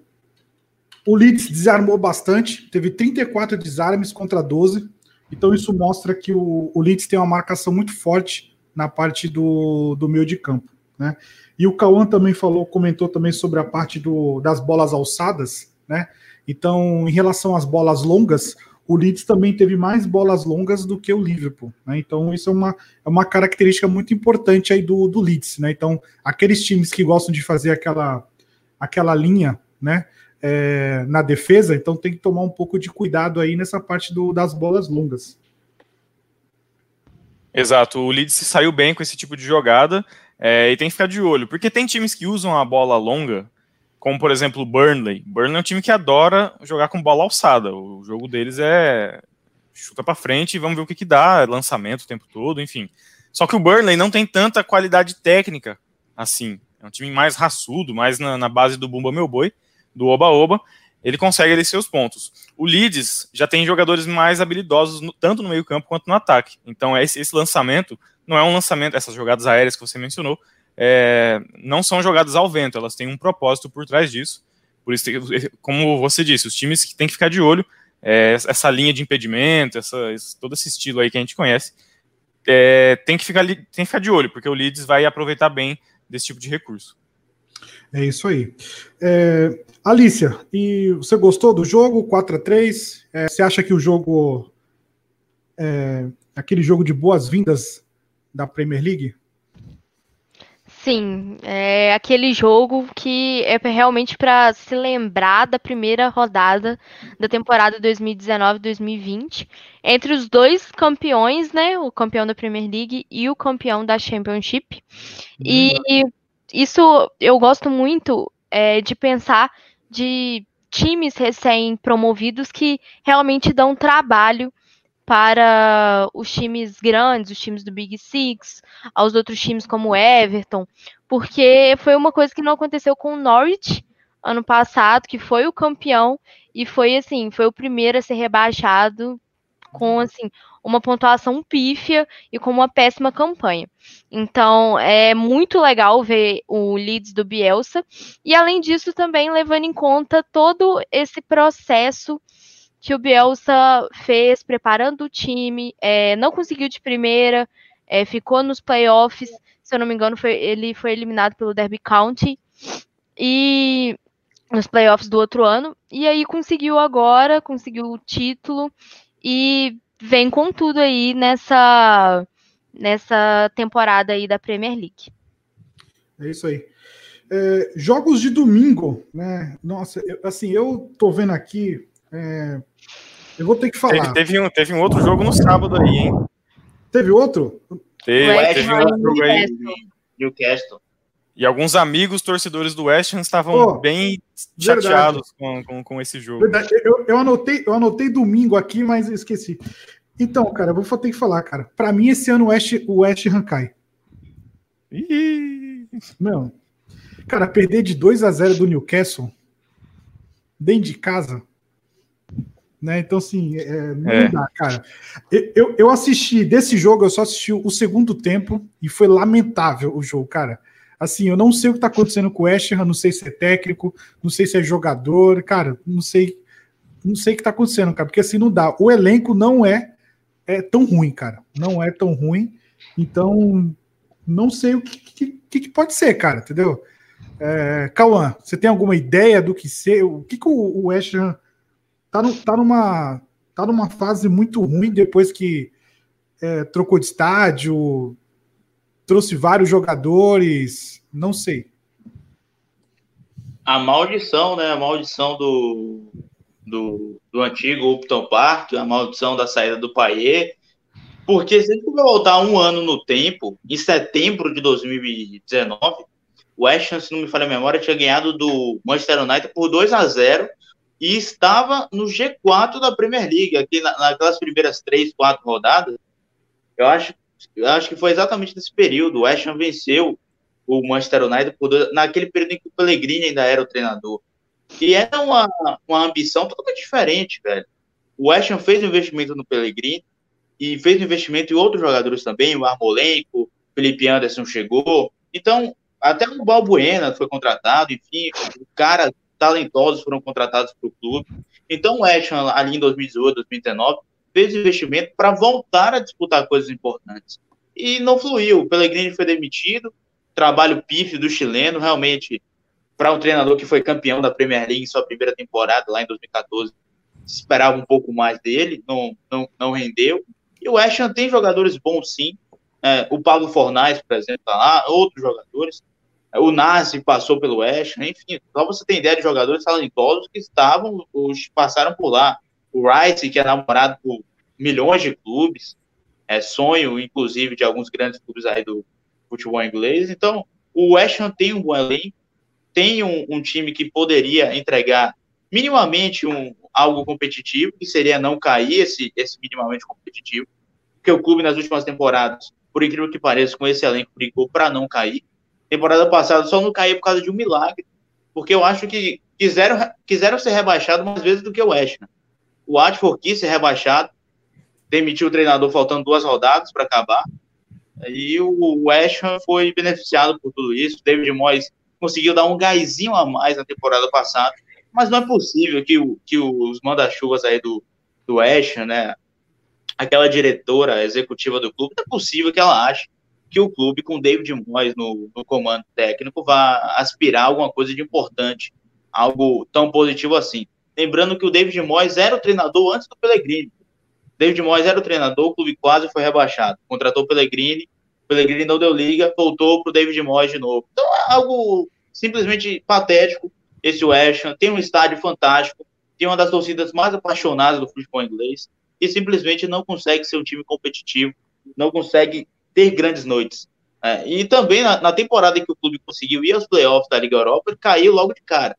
Speaker 1: o Leeds desarmou bastante, teve 34 desarmes contra 12. Então isso mostra que o, o Leeds tem uma marcação muito forte na parte do, do meio de campo. Né? E o Cauã também falou, comentou também sobre a parte do, das bolas alçadas, né? Então, em relação às bolas longas, o Leeds também teve mais bolas longas do que o Liverpool. Né? Então, isso é uma, é uma característica muito importante aí do, do Leeds. Né? Então, aqueles times que gostam de fazer aquela, aquela linha né, é, na defesa, então tem que tomar um pouco de cuidado aí nessa parte do, das bolas longas.
Speaker 4: Exato, o Leeds saiu bem com esse tipo de jogada é, e tem que ficar de olho, porque tem times que usam a bola longa como por exemplo o Burnley. Burnley é um time que adora jogar com bola alçada. O jogo deles é chuta para frente e vamos ver o que, que dá, lançamento o tempo todo, enfim. Só que o Burnley não tem tanta qualidade técnica assim. É um time mais raçudo, mais na, na base do Bumba Meu Boi, do Oba Oba. Ele consegue ali seus pontos. O Leeds já tem jogadores mais habilidosos, no, tanto no meio campo quanto no ataque. Então esse, esse lançamento não é um lançamento, essas jogadas aéreas que você mencionou, é, não são jogadas ao vento, elas têm um propósito por trás disso. Por isso, como você disse, os times que têm que ficar de olho, é, essa linha de impedimento, essa, todo esse estilo aí que a gente conhece, é, tem, que ficar, tem que ficar de olho, porque o Leeds vai aproveitar bem desse tipo de recurso.
Speaker 1: É isso aí. É, Alicia, e você gostou do jogo 4 a 3 é, Você acha que o jogo é aquele jogo de boas-vindas da Premier League?
Speaker 2: Sim, é aquele jogo que é realmente para se lembrar da primeira rodada da temporada 2019-2020 entre os dois campeões, né? O campeão da Premier League e o campeão da Championship. E isso eu gosto muito é, de pensar de times recém-promovidos que realmente dão trabalho para os times grandes, os times do Big Six, aos outros times como o Everton, porque foi uma coisa que não aconteceu com o Norwich ano passado, que foi o campeão e foi assim, foi o primeiro a ser rebaixado com assim uma pontuação pífia e com uma péssima campanha. Então é muito legal ver o Leeds do Bielsa e além disso também levando em conta todo esse processo que o Bielsa fez preparando o time, é, não conseguiu de primeira, é, ficou nos playoffs, se eu não me engano, foi, ele foi eliminado pelo Derby County e nos playoffs do outro ano, e aí conseguiu agora, conseguiu o título, e vem com tudo aí nessa, nessa temporada aí da Premier League.
Speaker 1: É isso aí. É, jogos de domingo, né? Nossa, eu, assim, eu tô vendo aqui. É, eu vou ter que falar.
Speaker 4: Teve, teve, um, teve um outro jogo no sábado aí, hein?
Speaker 1: Teve outro?
Speaker 4: Teve, teve um outro jogo aí.
Speaker 3: Newcastle.
Speaker 4: E alguns amigos torcedores do West Ham estavam oh, bem chateados com, com, com, esse jogo.
Speaker 1: Verdade. Eu, eu, anotei, eu anotei domingo aqui, mas esqueci. Então, cara, eu vou ter que falar, cara. Para mim, esse ano o West, o West Ham cai. Não. Cara, perder de 2 a 0 do Newcastle dentro de casa. Né? Então, assim, é, não é. dá, cara. Eu, eu assisti desse jogo, eu só assisti o segundo tempo e foi lamentável o jogo, cara. Assim, eu não sei o que tá acontecendo com o Ham, não sei se é técnico, não sei se é jogador, cara, não sei, não sei o que tá acontecendo, cara, porque assim não dá. O elenco não é, é tão ruim, cara, não é tão ruim, então não sei o que, que, que pode ser, cara, entendeu? É, Cauã, você tem alguma ideia do que ser? O que, que o, o Ham tá, no, tá, numa, tá numa fase muito ruim depois que é, trocou de estádio, trouxe vários jogadores, não sei.
Speaker 3: A maldição, né? A maldição do, do, do antigo Upton Park, a maldição da saída do Paier. Porque se a gente voltar um ano no tempo, em setembro de 2019, o West Ham, se não me falha a memória, tinha ganhado do Manchester United por 2 a 0 e estava no G4 da Premier League, aqui naquelas primeiras três, quatro rodadas. Eu acho eu acho que foi exatamente nesse período. O West Ham venceu o Manchester United dois, naquele período em que o Pellegrini ainda era o treinador. E era uma, uma ambição totalmente diferente, velho. O West Ham fez um investimento no Pellegrini e fez um investimento em outros jogadores também, o Armolenco, o Felipe Anderson chegou. Então, até o Balbuena foi contratado, enfim, caras talentosos foram contratados para o clube. Então, o West Ham, ali em 2018, 2019, fez investimento para voltar a disputar coisas importantes. E não fluiu. O Pellegrini foi demitido, trabalho pífio do chileno, realmente, para um treinador que foi campeão da Premier League em sua primeira temporada, lá em 2014, se esperava um pouco mais dele, não, não, não rendeu. E o West Ham tem jogadores bons, sim. É, o Pablo Fornais, por exemplo, está lá, outros jogadores. O Nazi passou pelo West Ham, enfim, só você tem ideia de jogadores talentosos que estavam, os passaram por lá o Rice, que é namorado por milhões de clubes, é sonho, inclusive, de alguns grandes clubes aí do futebol inglês. Então, o West Ham tem um bom elenco, tem um, um time que poderia entregar minimamente um, algo competitivo, que seria não cair esse, esse minimamente competitivo, porque o clube nas últimas temporadas, por incrível que pareça, com esse elenco brigou para não cair. Temporada passada só não caiu por causa de um milagre, porque eu acho que quiseram, quiseram ser rebaixados mais vezes do que o West Ham. O Watford quis ser rebaixado, demitiu o treinador faltando duas rodadas para acabar. E o West Ham foi beneficiado por tudo isso. David Moyes conseguiu dar um gásinho a mais na temporada passada. Mas não é possível que, que os manda-chuvas aí do, do West Ham, né? Aquela diretora executiva do clube, não é possível que ela ache que o clube, com David Moyes no, no comando técnico, vá aspirar alguma coisa de importante, algo tão positivo assim. Lembrando que o David Moyes era o treinador antes do Pellegrini. David Moyes era o treinador, o clube quase foi rebaixado. Contratou o Pellegrini, o Pellegrini não deu liga, voltou para o David Moyes de novo. Então é algo simplesmente patético. Esse West Ham tem um estádio fantástico, tem uma das torcidas mais apaixonadas do futebol inglês e simplesmente não consegue ser um time competitivo, não consegue ter grandes noites. É, e também na, na, temporada em que o clube conseguiu ir aos playoffs da Liga Europa, ele caiu logo de cara.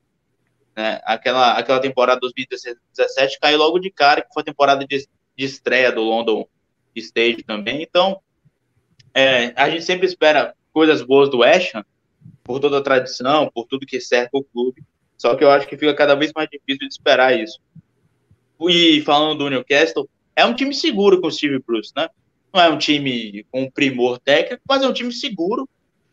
Speaker 3: Né? Aquela, aquela temporada 2017 caiu logo de cara, que foi a temporada de, de estreia do London Stage também. Então, é, a gente sempre espera coisas boas do West Ham, por toda a tradição, por tudo que cerca o clube. Só que eu acho que fica cada vez mais difícil de esperar isso. E falando do Newcastle, é um time seguro com o Steve Bruce, né? Não é um time com primor técnico, mas é um time seguro.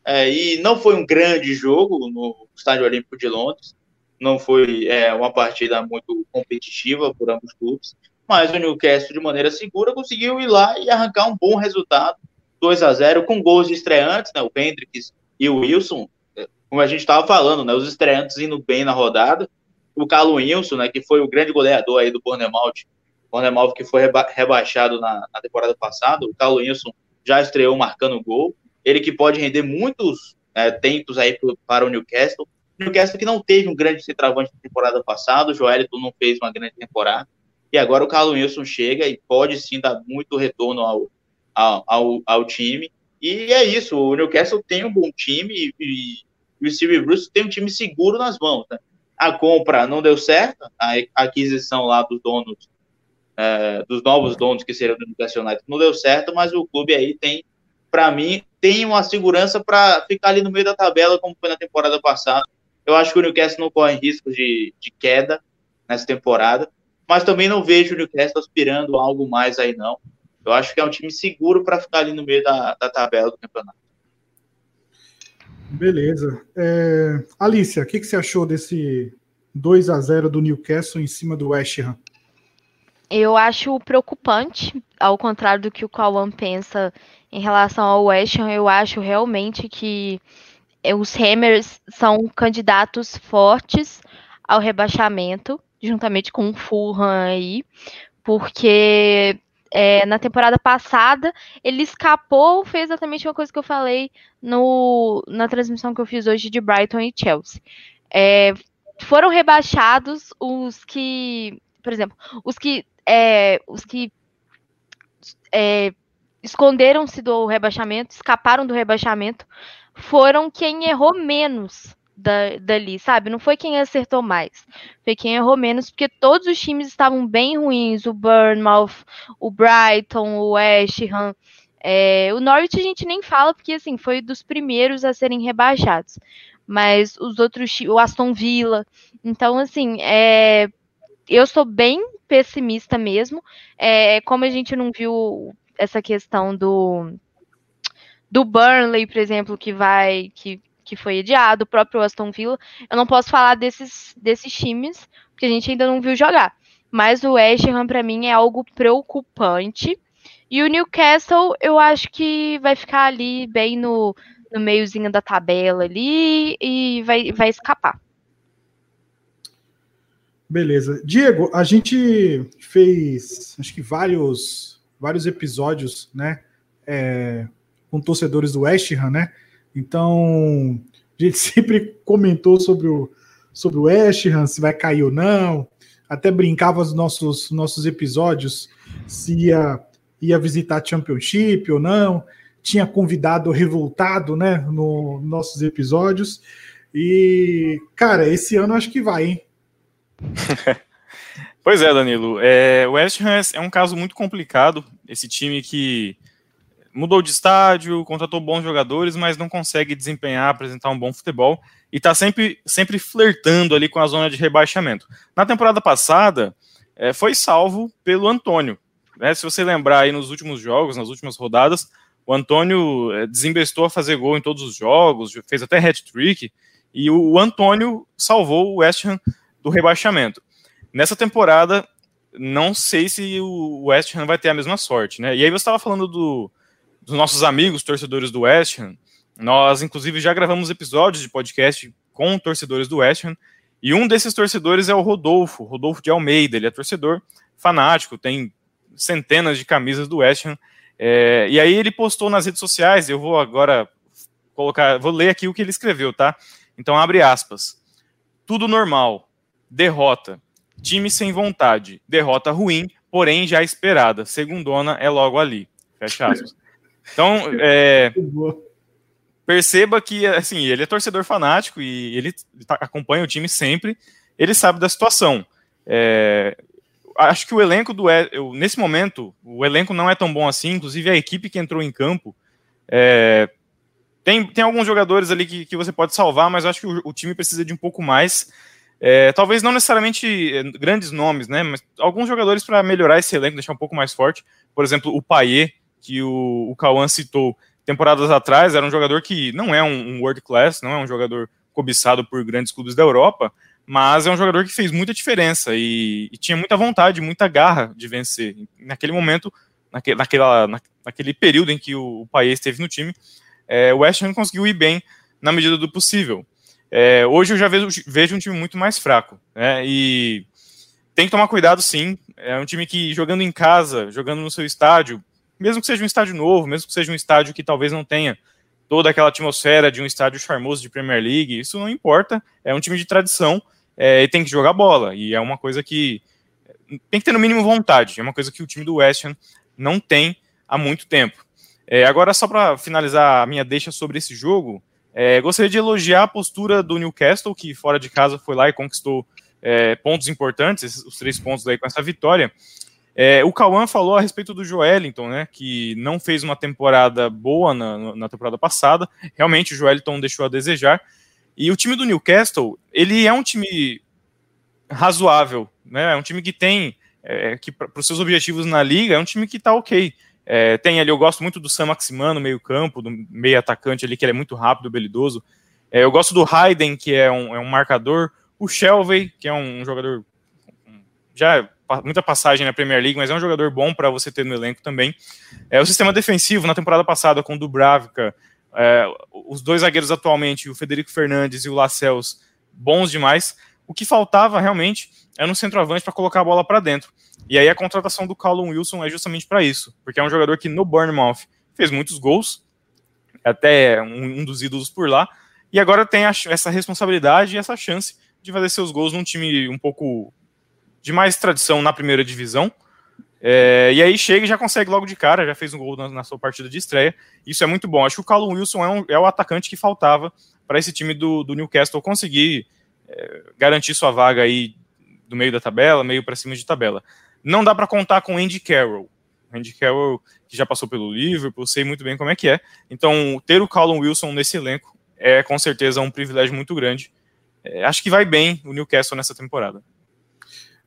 Speaker 3: É, e não foi um grande jogo no Estádio Olímpico de Londres. Não foi é, uma partida muito competitiva por ambos os clubes, mas o Newcastle, de maneira segura, conseguiu ir lá e arrancar um bom resultado, 2 a 0 com gols de estreantes, né, o Hendricks e o Wilson, é, como a gente estava falando, né, os estreantes indo bem na rodada, o Carlos Wilson, né, que foi o grande goleador aí do Bournemouth Bournemouth que foi reba rebaixado na, na, temporada passada, o Carlos Wilson já estreou marcando gol, ele que pode render muitos é, tempos aí pro, para o Newcastle, Newcastle que não teve um grande centroavante na temporada passada, o Joelito não fez uma grande temporada, e agora o Carlos Wilson chega e pode sim dar muito retorno ao, ao, ao, ao time, e é isso, o Newcastle tem um bom time e, e o Steve Bruce tem um time seguro nas mãos, né? A compra não deu certo, a aquisição lá dos donos, é, dos novos donos que seriam do Newcastle United não deu certo, mas o clube aí tem, para mim, tem uma segurança para ficar ali no meio da tabela, como foi na temporada passada. Eu acho que o Newcastle não corre risco de, de queda nessa temporada, mas também não vejo o Newcastle aspirando a algo mais aí, não. Eu acho que é um time seguro para ficar ali no meio da, da tabela do campeonato.
Speaker 1: Beleza. É, Alicia, o que, que, você achou desse 2 a 0 do Newcastle em cima do West Ham?
Speaker 2: Eu acho preocupante, ao contrário do que o Cauã pensa em relação ao West Ham, eu acho realmente que os Hammers são candidatos fortes ao rebaixamento, juntamente com o Fulham aí, porque é, na temporada passada, ele escapou, fez exatamente uma coisa que eu falei no, na transmissão que eu fiz hoje de Brighton e Chelsea. É, foram rebaixados os que, por exemplo, os que, é, os que é, esconderam-se do rebaixamento, escaparam do rebaixamento, foram quem errou menos da, dali, sabe? Não foi quem acertou mais, foi quem errou menos, porque todos os times estavam bem ruins, o Bournemouth, o Brighton, o West Ham, é, o Norwich a gente nem fala, porque assim, foi dos primeiros a serem rebaixados, mas os outros, o Aston Villa, então assim, é, eu sou bem pessimista mesmo, é, como a gente não viu essa questão do do Burnley, por exemplo, que vai que que foi adiado, o próprio Aston Villa. Eu não posso falar desses, desses times, porque a gente ainda não viu jogar. Mas o West Ham, para mim, é algo preocupante. E o Newcastle, eu acho que vai ficar ali bem no, no meiozinho da tabela ali e vai, vai escapar.
Speaker 1: Beleza. Diego, a gente fez, acho que vários, vários episódios, né, é, com torcedores do West Ham, né, então, a gente <laughs> sempre comentou sobre o, sobre o West Ham, se vai cair ou não. Até brincava nos nossos, nossos episódios se ia, ia visitar Championship ou não. Tinha convidado revoltado, né, nos no nossos episódios. E, cara, esse ano acho que vai, hein? <laughs>
Speaker 4: pois é, Danilo. É, o West Ham é um caso muito complicado. Esse time que mudou de estádio, contratou bons jogadores, mas não consegue desempenhar, apresentar um bom futebol e está sempre, sempre flertando ali com a zona de rebaixamento. Na temporada passada, é, foi salvo pelo Antônio. Né? Se você lembrar aí nos últimos jogos, nas últimas rodadas, o Antônio é, desembestou a fazer gol em todos os jogos, fez até hat-trick, e o, o Antônio salvou o West Ham do rebaixamento. Nessa temporada, não sei se o West Ham vai ter a mesma sorte, né? E aí você estava falando do, dos nossos amigos torcedores do West Ham. Nós, inclusive, já gravamos episódios de podcast com torcedores do West Ham, e um desses torcedores é o Rodolfo, Rodolfo de Almeida. Ele é torcedor fanático, tem centenas de camisas do West Ham. É, e aí ele postou nas redes sociais, eu vou agora colocar, vou ler aqui o que ele escreveu, tá? Então abre aspas. Tudo normal. Derrota. Time sem vontade. Derrota ruim, porém já esperada. Segundona é logo ali. Fecha aspas. Então, é, perceba que, assim, ele é torcedor fanático e ele tá, acompanha o time sempre, ele sabe da situação. É, acho que o elenco do. Nesse momento, o elenco não é tão bom assim, inclusive a equipe que entrou em campo. É, tem, tem alguns jogadores ali que, que você pode salvar, mas acho que o, o time precisa de um pouco mais. É, talvez não necessariamente é, grandes nomes, né? Mas alguns jogadores para melhorar esse elenco, deixar um pouco mais forte. Por exemplo, o Paier, que o, o Cauã citou temporadas atrás, era um jogador que não é um, um world class, não é um jogador cobiçado por grandes clubes da Europa, mas é um jogador que fez muita diferença e, e tinha muita vontade, muita garra de vencer. Naquele momento, naque, naquela, na, naquele período em que o, o país esteve no time, é, o West Ham conseguiu ir bem na medida do possível. É, hoje eu já vejo, vejo, um time muito mais fraco, né, e tem que tomar cuidado, sim. É um time que jogando em casa, jogando no seu estádio, mesmo que seja um estádio novo, mesmo que seja um estádio que talvez não tenha toda aquela atmosfera de um estádio charmoso de Premier League, isso não importa. É um time de tradição é, e tem que jogar bola. E é uma coisa que tem que ter no mínimo vontade. É uma coisa que o time do West Ham não tem há muito tempo. É, agora, só para finalizar a minha deixa sobre esse jogo, é, gostaria de elogiar a postura do Newcastle, que fora de casa foi lá e conquistou é, pontos importantes, os três pontos aí com essa vitória. É, o Cauã falou a respeito do Joelinton, né, que não fez uma temporada boa na, na temporada passada. Realmente o Joelinton deixou a desejar. E o time do Newcastle, ele é um time razoável, né? É um time que tem é, que para os seus objetivos na liga é um time que está ok. É, tem ali, eu gosto muito do Sam Maximano, meio campo, do meio atacante ali, que ele é muito rápido, habilidoso. É, eu gosto do Hayden, que é um, é um marcador. O Shelvey, que é um jogador já muita passagem na Premier League, mas é um jogador bom para você ter no elenco também. É o sistema defensivo na temporada passada com o Dubravka, é, os dois zagueiros atualmente, o Federico Fernandes e o Lacels, bons demais. O que faltava realmente era um centroavante para colocar a bola para dentro. E aí a contratação do Callum Wilson é justamente para isso, porque é um jogador que no Bournemouth fez muitos gols, até um, dos ídolos por lá, e agora tem essa responsabilidade e essa chance de fazer seus gols num time um pouco de mais tradição na primeira divisão. É, e aí chega e já consegue logo de cara, já fez um gol na, na sua partida de estreia. Isso é muito bom. Acho que o Callum Wilson é, um, é o atacante que faltava para esse time do, do Newcastle conseguir é, garantir sua vaga aí do meio da tabela, meio para cima de tabela. Não dá para contar com Andy Carroll. Andy Carroll, que já passou pelo Liverpool, sei muito bem como é que é. Então, ter o Callum Wilson nesse elenco é com certeza um privilégio muito grande. É, acho que vai bem o Newcastle nessa temporada.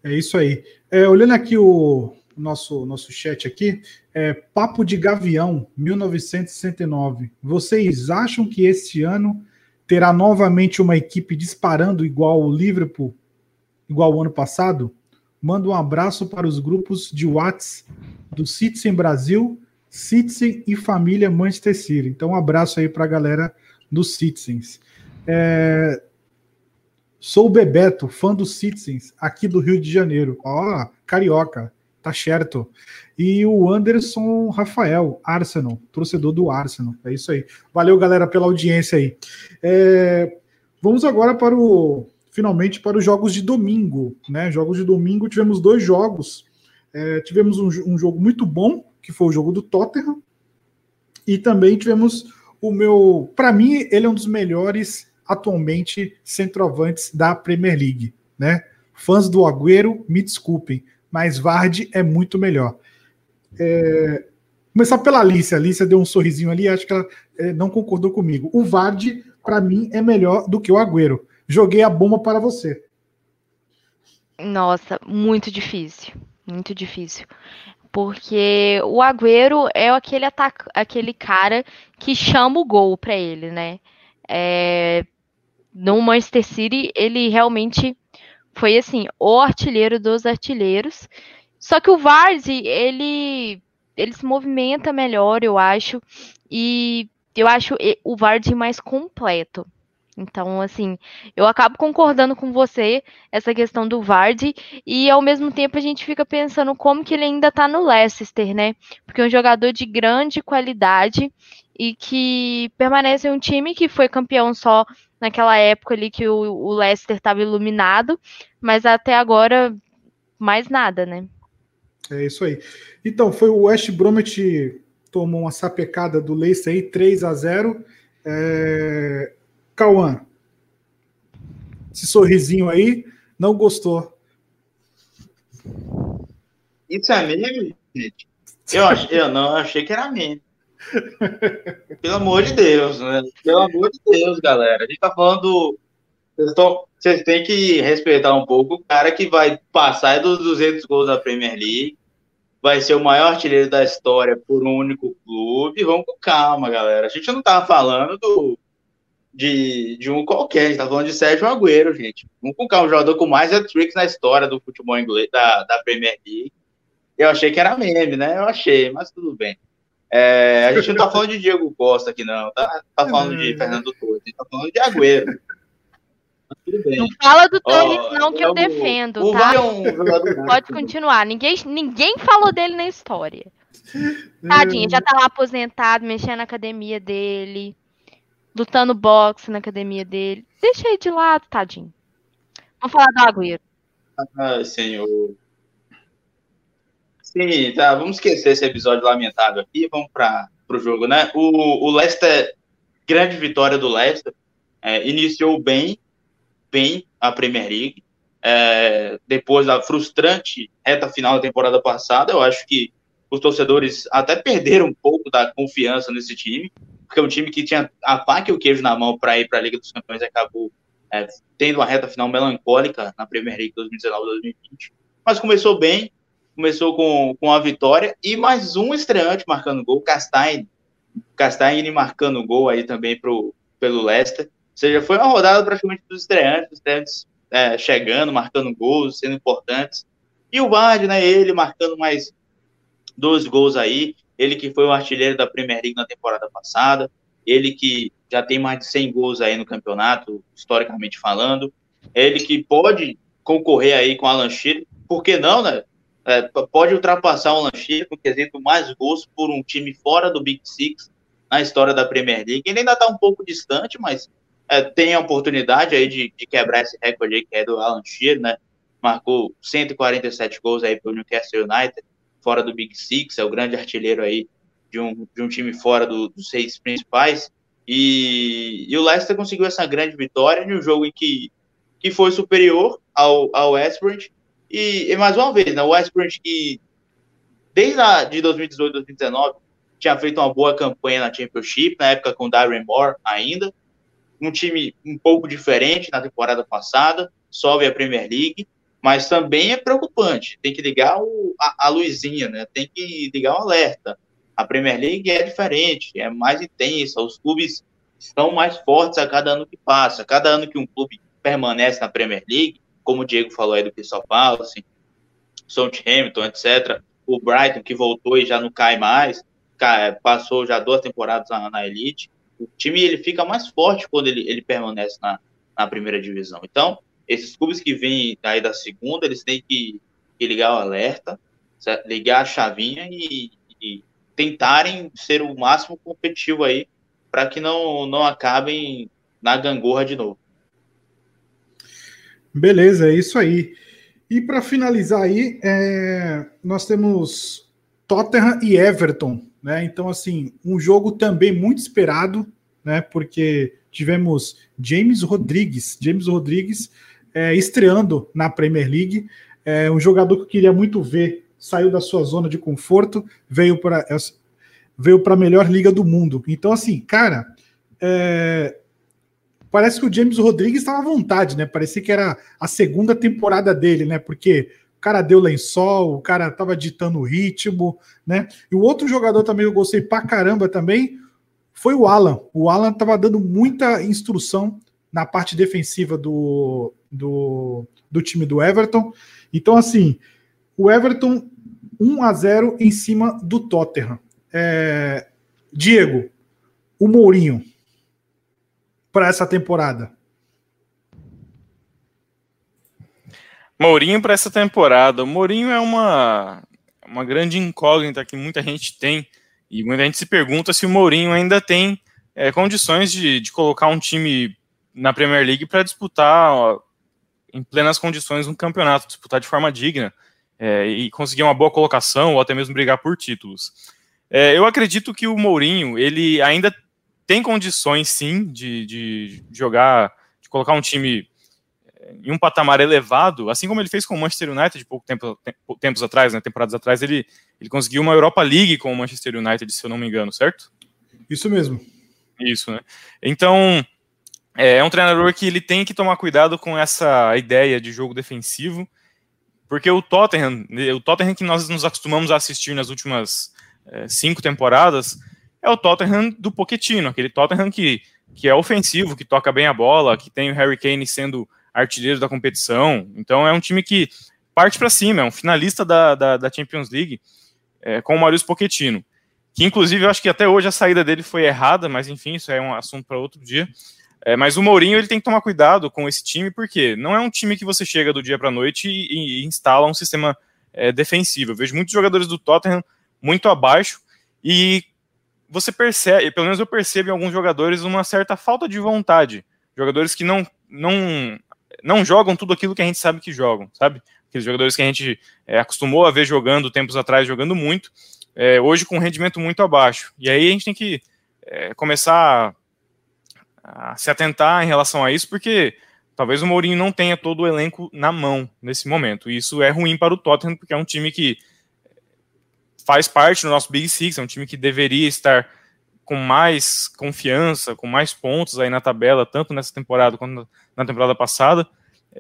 Speaker 1: É isso aí. É, olhando aqui o nosso, nosso chat aqui, é, Papo de Gavião, 1969. Vocês acham que este ano terá novamente uma equipe disparando igual o Liverpool, igual o ano passado? Manda um abraço para os grupos de Whats do Citizen Brasil, Citizen e Família Manchester City. Então, um abraço aí para a galera dos Citizens. É, Sou o Bebeto, fã dos Citizens, aqui do Rio de Janeiro. Ó, carioca, tá certo. E o Anderson Rafael, Arsenal, torcedor do Arsenal. É isso aí. Valeu, galera, pela audiência aí. É, vamos agora para o. Finalmente para os jogos de domingo. Né? Jogos de domingo, tivemos dois jogos. É, tivemos um, um jogo muito bom, que foi o jogo do Tottenham. E também tivemos o meu. Para mim, ele é um dos melhores atualmente centroavantes da Premier League, né? Fãs do Agüero, me desculpem, mas Vardy é muito melhor. É... Começar pela Alicia. A Alicia deu um sorrisinho ali, acho que ela é, não concordou comigo. O Vardy, para mim, é melhor do que o Agüero. Joguei a bomba para você.
Speaker 2: Nossa, muito difícil. Muito difícil. Porque o Agüero é aquele, ataca aquele cara que chama o gol para ele, né? É, no Manchester City, ele realmente foi assim, o artilheiro dos artilheiros. Só que o Vardy, ele ele se movimenta melhor, eu acho, e eu acho o Vardy mais completo. Então, assim, eu acabo concordando com você essa questão do Vardy e ao mesmo tempo a gente fica pensando como que ele ainda tá no Leicester, né? Porque é um jogador de grande qualidade e que permanece em um time que foi campeão só naquela época ali que o, o Leicester estava iluminado, mas até agora mais nada, né?
Speaker 1: É isso aí. Então, foi o West Bromwich tomou uma sapecada do Leicester aí, 3 a 0 é... Cauã, esse sorrisinho aí, não gostou.
Speaker 3: Isso é meme, gente? Eu, eu não achei que era meme. <laughs> Pelo amor de Deus, né? Pelo amor de Deus, galera. A gente tá falando. Vocês, tão... Vocês têm que respeitar um pouco o cara que vai passar dos 200 gols da Premier League, vai ser o maior artilheiro da história por um único clube. Vamos com calma, galera. A gente não tá falando do, de, de um qualquer, a gente tá falando de Sérgio Agüero, gente. Calma, o jogador com mais hat-tricks na história do futebol inglês, da, da Premier League. Eu achei que era meme, né? Eu achei, mas tudo bem. É, a gente não tá falando de Diego Costa aqui, não. Tá, tá falando de Fernando Torres. A gente tá falando de Agüero.
Speaker 2: Não fala do Torres, oh, não, que eu, eu defendo, o tá? É um <laughs> Pode continuar. Ninguém, ninguém falou dele na história. Tadinho, já tá lá aposentado, mexendo na academia dele, lutando boxe na academia dele. Deixa ele de lado, tadinho. Vamos falar do Agüero.
Speaker 3: Ah, senhor. Sim, tá. Vamos esquecer esse episódio lamentável aqui. Vamos para o jogo, né? O, o Leicester, grande vitória do Leicester. É, iniciou bem, bem a Premier League. É, depois da frustrante reta final da temporada passada, eu acho que os torcedores até perderam um pouco da confiança nesse time, porque é um time que tinha a faca e o queijo na mão para ir para a Liga dos Campeões acabou é, tendo uma reta final melancólica na Premier League 2019-2020. Mas começou bem, começou com, com a vitória e mais um estreante marcando gol, Castagne. Castagne marcando gol aí também pro, pelo Leicester. Ou seja, foi uma rodada praticamente dos estreantes, os estreantes é, chegando, marcando gols, sendo importantes. E o Bard, né, ele marcando mais dois gols aí. Ele que foi o artilheiro da Premier League na temporada passada. Ele que já tem mais de 100 gols aí no campeonato, historicamente falando. Ele que pode concorrer aí com a Shearer, por que não, né? É, pode ultrapassar o Alan Shearer com quesito mais gols por um time fora do Big Six na história da Premier League. Ele ainda está um pouco distante, mas é, tem a oportunidade aí de, de, quebrar esse recorde aí que é do Alan Shearer, né? Marcou 147 gols aí pelo Newcastle United, fora do Big Six, é o grande artilheiro aí de um, de um time fora do, dos seis principais. E, e, o Leicester conseguiu essa grande vitória em um jogo em que, que foi superior ao, ao West Brom. E, e, mais uma vez, né, o West Brom que desde a, de 2018, 2019 tinha feito uma boa campanha na Championship, na época com Darren Moore ainda. Um time um pouco diferente na temporada passada, sobe a Premier League, mas também é preocupante. Tem que ligar o, a, a luzinha, né? Tem que ligar o alerta a Premier League é diferente, é mais intensa, os clubes estão mais fortes a cada ano que passa. Cada ano que um clube permanece na Premier League, como o Diego falou aí do Crystal Palace, Southampton, etc. O Brighton, que voltou e já não cai mais, passou já duas temporadas na, na Elite. O time ele fica mais forte quando ele, ele permanece na, na primeira divisão. Então, esses clubes que vêm aí da segunda, eles têm que, que ligar o alerta, ligar a chavinha e, e tentarem ser o máximo competitivo aí para que não, não acabem na gangorra de novo.
Speaker 1: Beleza, é isso aí. E para finalizar aí, é, nós temos Tottenham e Everton, né? Então, assim, um jogo também muito esperado, né? Porque tivemos James Rodrigues, James Rodrigues é, estreando na Premier League, é um jogador que eu queria muito ver saiu da sua zona de conforto, veio para veio para a melhor liga do mundo. Então, assim, cara, é, parece que o James Rodrigues estava à vontade, né? Parecia que era a segunda temporada dele, né? Porque o cara deu lençol, o cara tava ditando o ritmo, né? E o outro jogador também eu gostei pra caramba também foi o Alan. O Alan tava dando muita instrução na parte defensiva do, do, do time do Everton. Então, assim, o Everton 1 a 0 em cima do Tottenham. É, Diego, o Mourinho para essa temporada?
Speaker 4: Mourinho para essa temporada. O Mourinho é uma, uma grande incógnita que muita gente tem. E muita gente se pergunta se o Mourinho ainda tem é, condições de, de colocar um time na Premier League para disputar em plenas condições um campeonato, disputar de forma digna é, e conseguir uma boa colocação ou até mesmo brigar por títulos. É, eu acredito que o Mourinho ele ainda tem condições sim de, de jogar, de colocar um time é, em um patamar elevado, assim como ele fez com o Manchester United pouco tempo, tempos atrás, né, temporadas atrás, ele, ele conseguiu uma Europa League com o Manchester United, se eu não me engano, certo?
Speaker 1: Isso mesmo.
Speaker 4: Isso, né? Então, é, é um treinador que ele tem que tomar cuidado com essa ideia de jogo defensivo, porque o Tottenham, o Tottenham que nós nos acostumamos a assistir nas últimas é, cinco temporadas é o Tottenham do Pochettino, aquele Tottenham que, que é ofensivo, que toca bem a bola, que tem o Harry Kane sendo artilheiro da competição. Então é um time que parte para cima, é um finalista da, da, da Champions League é, com o Maurício Pochettino. Que inclusive eu acho que até hoje a saída dele foi errada, mas enfim, isso é um assunto para outro dia. É, mas o Mourinho ele tem que tomar cuidado com esse time, porque não é um time que você chega do dia para a noite e, e, instala um sistema é, defensivo. Eu vejo muitos jogadores do Tottenham muito abaixo e você percebe, pelo menos eu percebo em alguns jogadores, uma certa falta de vontade. Jogadores que não, não, não jogam tudo aquilo que a gente sabe que jogam, sabe? Aqueles jogadores que a gente é, acostumou a ver jogando tempos atrás, jogando muito, é, hoje com um rendimento muito abaixo. E aí a gente tem que é, começar a se atentar em relação a isso, porque talvez o Mourinho não tenha todo o elenco na mão nesse momento. E isso é ruim para o Tottenham, porque é um time que faz parte do nosso Big Six, é um time que deveria estar com mais confiança, com mais pontos aí na tabela, tanto nessa temporada quanto na temporada passada.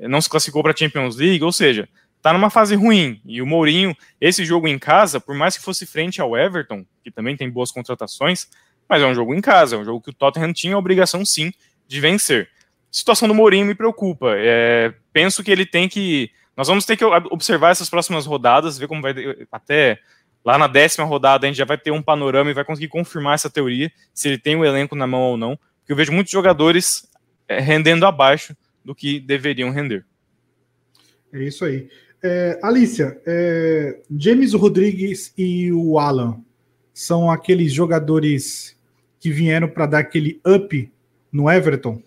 Speaker 4: Não se classificou para a Champions League, ou seja, está numa fase ruim. E o Mourinho, esse jogo em casa, por mais que fosse frente ao Everton, que também tem boas contratações, mas é um jogo em casa, é um jogo que o Tottenham tinha a obrigação sim de vencer. A situação do Mourinho me preocupa. É, penso que ele tem que. Nós vamos ter que observar essas próximas rodadas, ver como vai. Até lá na décima rodada a gente já vai ter um panorama e vai conseguir confirmar essa teoria, se ele tem o elenco na mão ou não. Porque eu vejo muitos jogadores é, rendendo abaixo do que deveriam render.
Speaker 1: É isso aí. É, Alicia, é, James Rodrigues e o Alan são aqueles jogadores que vieram para dar aquele up no Everton?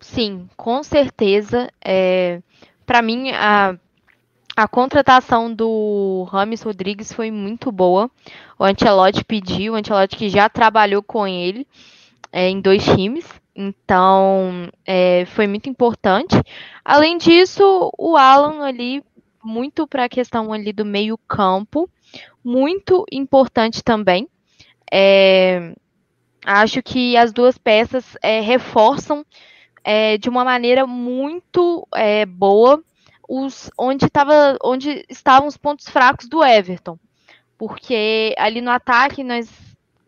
Speaker 2: Sim, com certeza. É, para mim, a, a contratação do Rames Rodrigues foi muito boa. O Ancelotti pediu, o Ancelotti que já trabalhou com ele é, em dois times. Então, é, foi muito importante. Além disso, o Alan ali, muito para a questão ali do meio campo, muito importante também. É, Acho que as duas peças é, reforçam é, de uma maneira muito é, boa os, onde, tava, onde estavam os pontos fracos do Everton. Porque ali no ataque, nós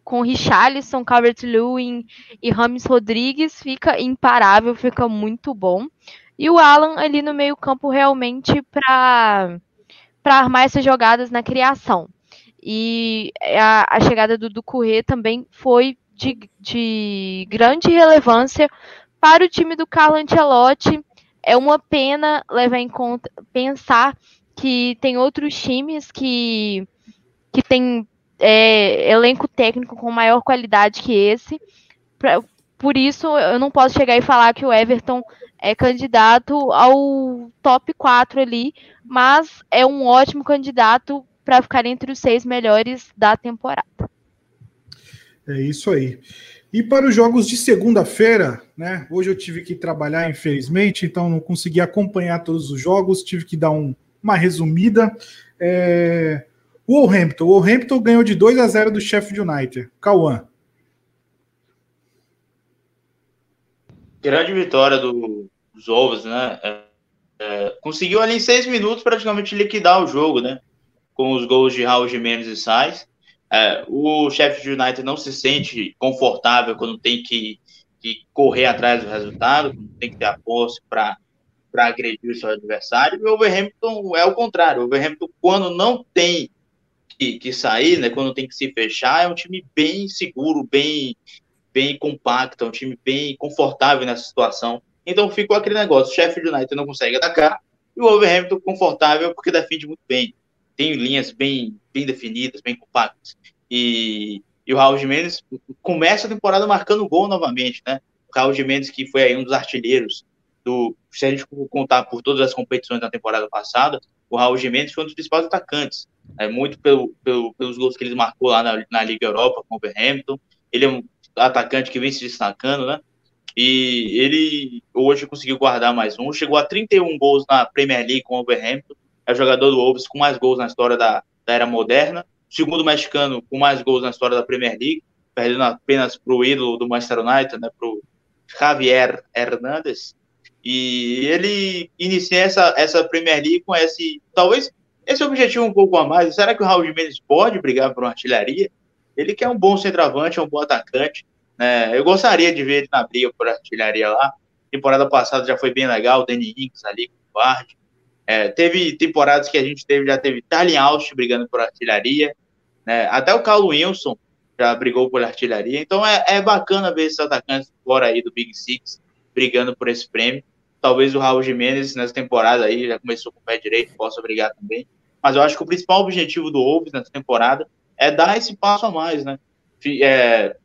Speaker 2: com Richarlison, Calvert-Lewin e Rames Rodrigues fica imparável, fica muito bom. E o Alan ali no meio campo realmente para armar essas jogadas na criação. E a, a chegada do Ducuré também foi de, de grande relevância para o time do Carlo Ancelotti. É uma pena levar em conta, pensar que tem outros times que, que tem é, elenco técnico com maior qualidade que esse. Pra, por isso, eu não posso chegar e falar que o Everton é candidato ao top 4 ali, mas é um ótimo candidato para ficar entre os seis melhores da temporada.
Speaker 1: É isso aí. E para os jogos de segunda-feira, né? Hoje eu tive que trabalhar, infelizmente, então não consegui acompanhar todos os jogos, tive que dar um, uma resumida. É... O Wolverhampton. O Wolverhampton ganhou de 2 a 0 do Sheffield United. Cauã.
Speaker 3: Grande vitória do, dos Wolves, né? É, é, conseguiu ali em seis minutos praticamente liquidar o jogo, né? Com os gols de Raul Jimenez e Sainz. É, o Sheffield United não se sente confortável quando tem que, que correr atrás do resultado, tem que ter a posse para agredir o seu adversário. E o Overhampton é o contrário. O Overhampton, quando não tem que, que, sair, né, quando tem que se fechar, é um time bem seguro, bem, bem compacto, é um time bem confortável nessa situação. Então ficou aquele negócio: o Sheffield United não consegue atacar e o Overhampton confortável porque defende muito bem. Tem linhas bem, bem definidas, bem compactas. E, e o Raul Jimenez começa a temporada marcando gol novamente, né? O Raul Jimenez, que foi aí um dos artilheiros do. Se a gente contar por todas as competições da temporada passada, o Raul Jimenez foi um dos principais atacantes. É, muito pelo, pelo, pelos gols que ele marcou lá na, na Liga Europa com o Overhampton. Ele é um atacante que vem se destacando, né? E ele hoje conseguiu guardar mais um. Chegou a 31 gols na Premier League com o Overhampton. É o jogador do Wolves com mais gols na história da, da era moderna segundo mexicano com mais gols na história da Premier League, perdendo apenas para o ídolo do Manchester United, né, para o Javier Hernandez. E ele inicia essa, essa Premier League com esse, talvez, esse objetivo um pouco a mais. Será que o Raul Jimenez pode brigar por uma artilharia? Ele que é um bom centroavante, é um bom atacante. Né? Eu gostaria de ver ele na briga por artilharia lá. Temporada passada já foi bem legal, o Danny Ings ali com o Bard. É, teve temporadas que a gente teve, já teve Darlene Austin brigando por artilharia, né? Até o Carlo Wilson já brigou por artilharia. Então é, é bacana ver esses atacantes fora aí do Big Six brigando por esse prêmio. Talvez o Raul Jimenez nessa temporada aí já começou com o pé direito, possa brigar também. Mas eu acho que o principal objetivo do Wolves nessa temporada é dar esse passo a mais, né? É,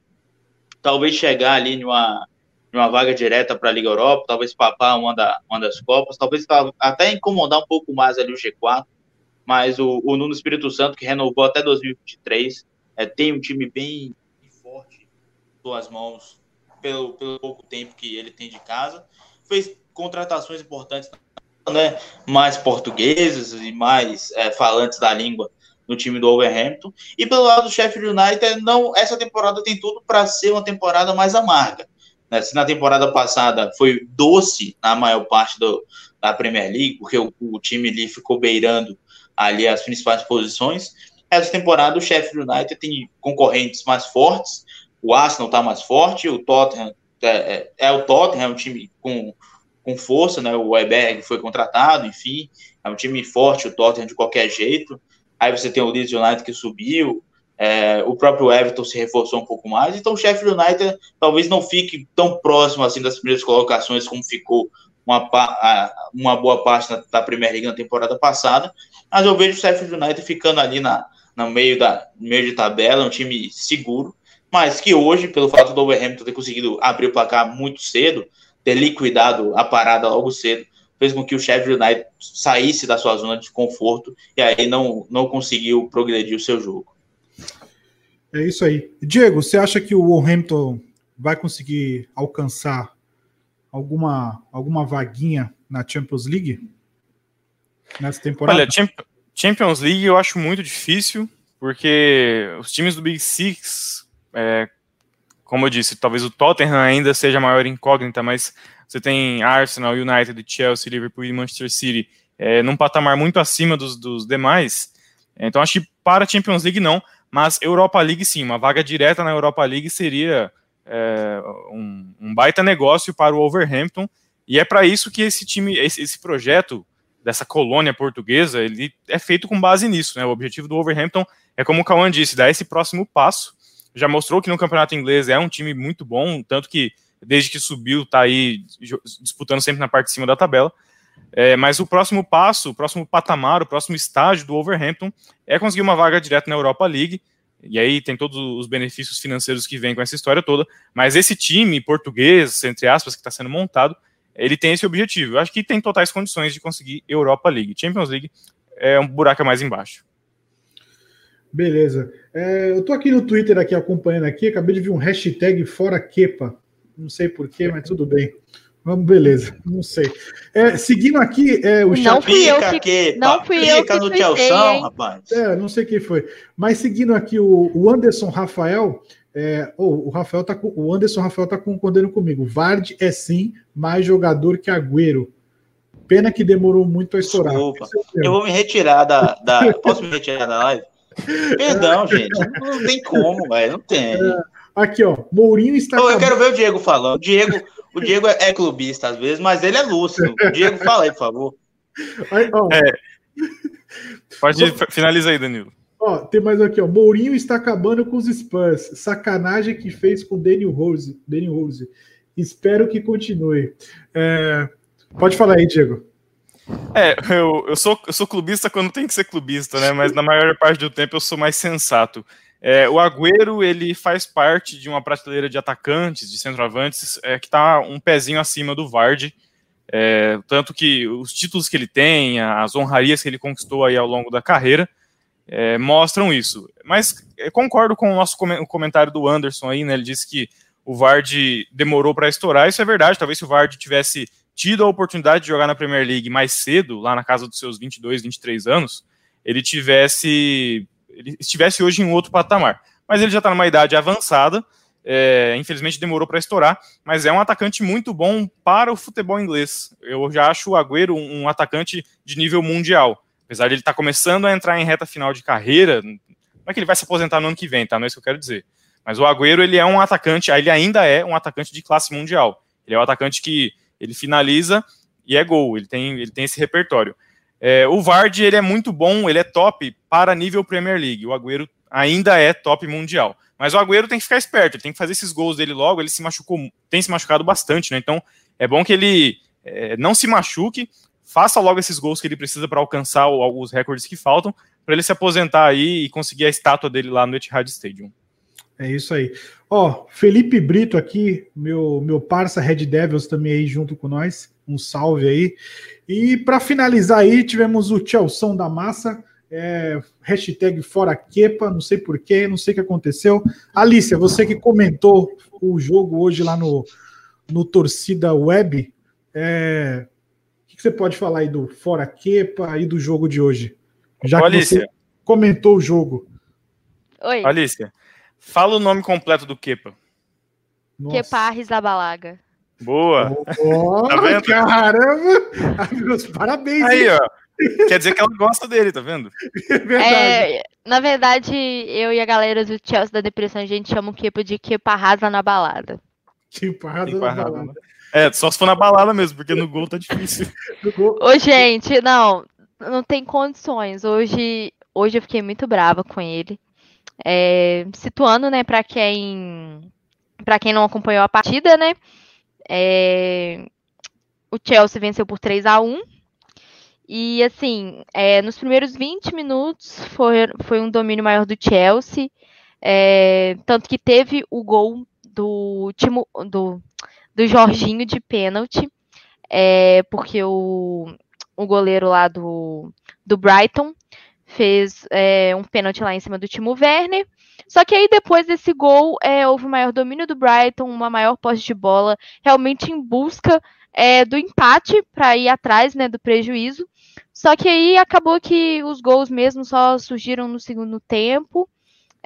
Speaker 3: talvez chegar ali numa, numa vaga direta para a Liga Europa, talvez papar uma, da, uma das Copas, talvez até incomodar um pouco mais ali o G4, mas o, o Nuno Espírito Santo, que renovou até 2023, é, tem um time bem forte suas mãos pelo, pelo pouco tempo que ele tem de casa, fez contratações importantes, né, mais portugueses e mais é, falantes da língua no time do Wolverhampton. E pelo lado do Sheffield United, não, essa temporada tem tudo para ser uma temporada mais amarga. Né? Se na temporada passada foi doce na maior parte do, da Premier League, porque o, o time ali ficou beirando ali as principais posições, essa temporada o Sheffield United tem concorrentes mais fortes, o Arsenal está mais forte, o Tottenham é, é, é, o Tottenham, é um time com, com força, né? O Weberg foi contratado, enfim, é um time forte, o Tottenham de qualquer jeito. Aí você tem o Leeds United que subiu, é, o próprio Everton se reforçou um pouco mais, então o Sheffield United talvez não fique tão próximo assim das primeiras colocações como ficou uma, uma boa parte da, Premier League na temporada passada, mas eu vejo o Sheffield United ficando ali na, no meio, da, meio de tabela, um time seguro, mas que hoje, pelo fato do Wolverhampton ter conseguido abrir o placar muito cedo, ter liquidado a parada logo cedo, fez com que o Sheffield United saísse da sua zona de conforto e aí não, não conseguiu progredir o seu jogo.
Speaker 1: É isso aí. Diego, você acha que o Wolverhampton vai conseguir alcançar alguma, alguma vaguinha na Champions League nessa temporada?
Speaker 4: Olha, Champions League eu acho muito difícil, porque os times do Big Six, é, como eu disse, talvez o Tottenham ainda seja a maior incógnita, mas você tem Arsenal, United, Chelsea, Liverpool e Manchester City é, num patamar muito acima dos, dos demais. Então acho que para a Champions League não, mas Europa League sim, uma vaga direta na Europa League seria é, um, um, baita negócio para o Wolverhampton, e é para isso que esse time, esse, esse, projeto dessa colônia portuguesa, ele é feito com base nisso, né? O objetivo do Wolverhampton é, como o Cauã disse, dar esse próximo passo. Já mostrou que no campeonato inglês é um time muito bom, tanto que desde que subiu, está aí disputando sempre na parte de cima da tabela. É, mas o próximo passo, o próximo patamar, o próximo estágio do Wolverhampton é conseguir uma vaga direta na Europa League. E aí tem todos os benefícios financeiros que vêm com essa história toda. Mas esse time português, entre aspas, que está sendo montado, ele tem esse objetivo. Eu acho que tem totais condições de conseguir Europa League. Champions League é um buraco mais embaixo.
Speaker 1: Beleza. É, eu tô aqui no Twitter aqui acompanhando aqui, acabei de ver um hashtag fora quepa. Não sei porquê, mas tudo bem. Vamos, beleza. Não sei. É, seguindo aqui, é, o
Speaker 2: não fui eu que, não fui eu que no Tchelsão,
Speaker 1: rapaz. É, não sei quem foi. Mas seguindo aqui o, o Anderson Rafael, é, oh, o Rafael tá com, o Anderson Rafael tá concordando comigo. Vard é sim mais jogador que Agüero. Pena que demorou muito a estourar.
Speaker 3: Desculpa. Eu vou me retirar da, da posso me retirar da live? Perdão, <laughs> gente. Não tem como, velho. Não tem. É,
Speaker 1: aqui, ó. Mourinho está.
Speaker 3: Oh, eu quero ver o Diego falando. Diego, o Diego é, clubista às vezes, mas ele é lúcido. O Diego, fala aí, por favor.
Speaker 4: Aí, é. Pode finalizar aí, Danilo.
Speaker 1: Ó, tem mais aqui, ó. Mourinho está acabando com os Spurs. Sacanagem que fez com Daniel Rose. Daniel Rose. Espero que continue. É... Pode falar aí, Diego.
Speaker 4: É, eu, eu, sou, eu sou clubista quando tem que ser clubista, né? Mas na maior parte do tempo eu sou mais sensato. É, o Agüero ele faz parte de uma prateleira de atacantes, de centroavantes, é, que está um pezinho acima do Vardy. É, tanto que os títulos que ele tem, as honrarias que ele conquistou aí ao longo da carreira, é, mostram isso. Mas concordo com o nosso comentário do Anderson aí, né? Ele disse que o Vardy demorou para estourar. Isso é verdade. Talvez se o Vardy tivesse tido a oportunidade de jogar na Premier League mais cedo, lá na casa dos seus 22, 23 anos, ele tivesse ele estivesse hoje em outro patamar. Mas ele já está numa idade avançada, é, infelizmente demorou para estourar, mas é um atacante muito bom para o futebol inglês. Eu já acho o Agüero um, um atacante de nível mundial. Apesar de ele estar tá começando a entrar em reta final de carreira, não é que ele vai se aposentar no ano que vem, tá? Não é isso que eu quero dizer. Mas o Agüero, ele é um atacante, ele ainda é um atacante de classe mundial. Ele é um atacante que ele finaliza e é gol, ele tem, ele tem esse repertório. É, o Vardy ele é muito bom, ele é top para nível Premier League. O Agüero ainda é top mundial. Mas o Agüero tem que ficar esperto, ele tem que fazer esses gols dele logo, ele se machucou, tem se machucado bastante, né? Então é bom que ele é, não se machuque, faça logo esses gols que ele precisa para alcançar os recordes que faltam, para ele se aposentar aí e conseguir a estátua dele lá no Etihad Stadium.
Speaker 1: É isso aí. Ó, Felipe Brito aqui, meu meu parça Red Devils também aí junto com nós. Um salve aí. E para finalizar aí, tivemos o Tchelson da Massa, é, hashtag fora quepa, não sei porquê, não sei o que aconteceu. Alicia, você que comentou o jogo hoje lá no, no Torcida Web, é, o que você pode falar aí do fora quepa e do jogo de hoje? Já Ô, que Alicia. você comentou o jogo.
Speaker 4: Oi. Alicia, fala o nome completo do quepa.
Speaker 2: Kepa Rizabalaga.
Speaker 4: Boa!
Speaker 1: Oh, tá caramba! Meus parabéns!
Speaker 4: Aí, ó. Quer dizer que ela gosta dele, tá vendo? <laughs>
Speaker 2: É verdade. É, na verdade, eu e a galera do Chelsea da Depressão, a gente chama o Kepa de Kepa rasa na balada.
Speaker 1: Kepa rasa na balada. Né?
Speaker 4: É, só se for na balada mesmo, porque no gol tá difícil. <laughs>
Speaker 2: Ô, gente, não, não tem condições. Hoje, hoje eu fiquei muito brava com ele. É, situando, né, para quem para quem não acompanhou a partida, né? É, o Chelsea venceu por 3 a 1 e assim, é, nos primeiros 20 minutos foi, foi um domínio maior do Chelsea. É, tanto que teve o gol do, Timo, do, do Jorginho de pênalti, é, porque o, o goleiro lá do, do Brighton fez é, um pênalti lá em cima do Timo Werner. Só que aí depois desse gol é, houve maior domínio do Brighton, uma maior posse de bola, realmente em busca é, do empate para ir atrás né, do prejuízo. Só que aí acabou que os gols mesmo só surgiram no segundo tempo.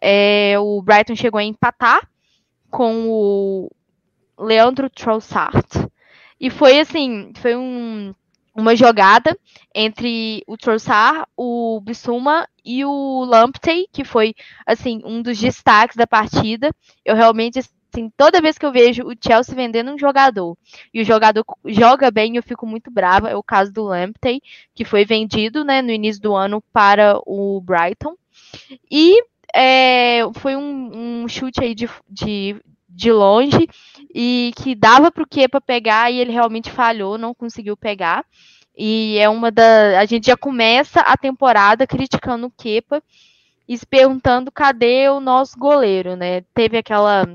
Speaker 2: É, o Brighton chegou a empatar com o Leandro Trossard. E foi assim, foi um, uma jogada entre o Trossard, o Bissuma e o Lamptey, que foi assim um dos destaques da partida. Eu realmente Assim, toda vez que eu vejo o Chelsea vendendo um jogador e o jogador joga bem, eu fico muito brava. É o caso do Lamptey, que foi vendido né, no início do ano para o Brighton. E é, foi um, um, chute aí de, de, de longe e que dava para o Kepa pegar e ele realmente falhou, não conseguiu pegar. E é uma da. A gente já começa a temporada criticando o Kepa e se perguntando cadê o nosso goleiro, né? Teve aquela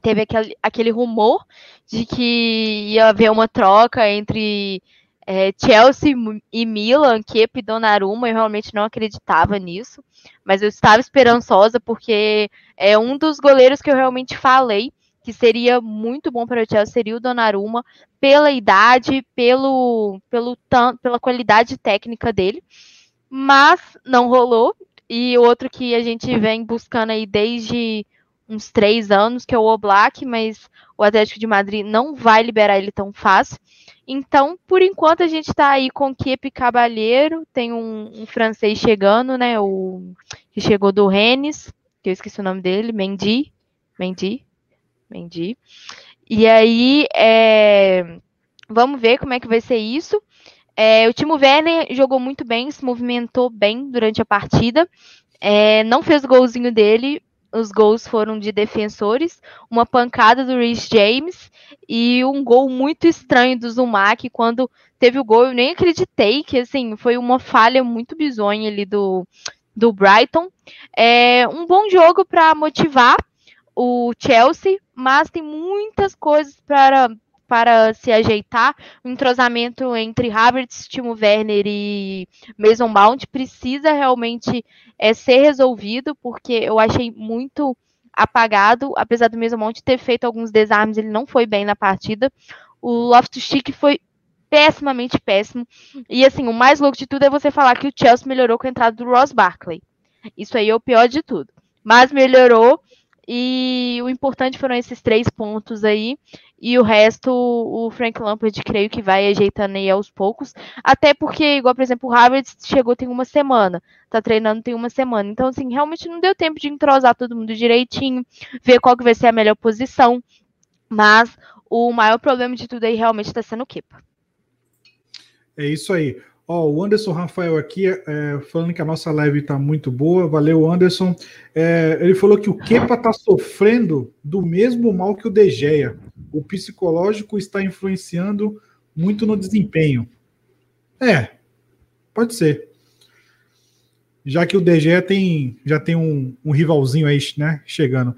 Speaker 2: teve aquele, aquele rumor de que ia haver uma troca entre é, Chelsea e Milan, Kepa e Donnarumma, eu realmente não acreditava nisso, mas eu estava esperançosa porque é um dos goleiros que eu realmente falei que seria muito bom para o Chelsea seria o Donnarumma pela idade, pelo, pelo pela qualidade técnica dele, mas não rolou. E outro que a gente vem buscando aí desde uns três anos, que é o Oblak, mas o Atlético de Madrid não vai liberar ele tão fácil. Então, por enquanto, a gente está aí com Kepe Cabalheiro, tem um, um, francês chegando, né? O que chegou do Rennes, que eu esqueci o nome dele, Mendy. Mendy. Mendy. E aí, é, vamos ver como é que vai ser isso. É, o Timo Werner jogou muito bem, se movimentou bem durante a partida. É, não fez o golzinho dele, os gols foram de defensores, uma pancada do Rhys James e um gol muito estranho do Zumak quando teve o gol, eu nem acreditei que assim, foi uma falha muito bizonha ali do, do Brighton. É um bom jogo para motivar o Chelsea, mas tem muitas coisas para para se ajeitar. O entrosamento entre Havertz, Timo Werner e Mason Mount precisa realmente é, ser resolvido, porque eu achei muito apagado, apesar do Mason Mount ter feito alguns desarmes, ele não foi bem na partida. O Loftus-Cheek foi pessimamente péssimo. E assim, o mais louco de tudo é você falar que o Chelsea melhorou com a entrada do Ross Barkley. Isso aí é o pior de tudo. Mas melhorou e o importante foram esses três pontos aí. E o resto, o Frank Lampard, creio que vai ajeitando aí aos poucos. Até porque, igual, por exemplo, o Harvard chegou tem uma semana. Tá treinando tem uma semana. Então, assim, realmente não deu tempo de entrosar todo mundo direitinho, ver qual que vai ser a melhor posição. Mas o maior problema de tudo aí realmente está sendo o Kepa.
Speaker 1: É isso aí. Ó, o Anderson Rafael aqui é, falando que a nossa live está muito boa. Valeu, Anderson. É, ele falou que o Kepa está sofrendo do mesmo mal que o De Gea. O psicológico está influenciando muito no desempenho. É, pode ser. Já que o Gea tem, já tem um, um rivalzinho aí, né, chegando.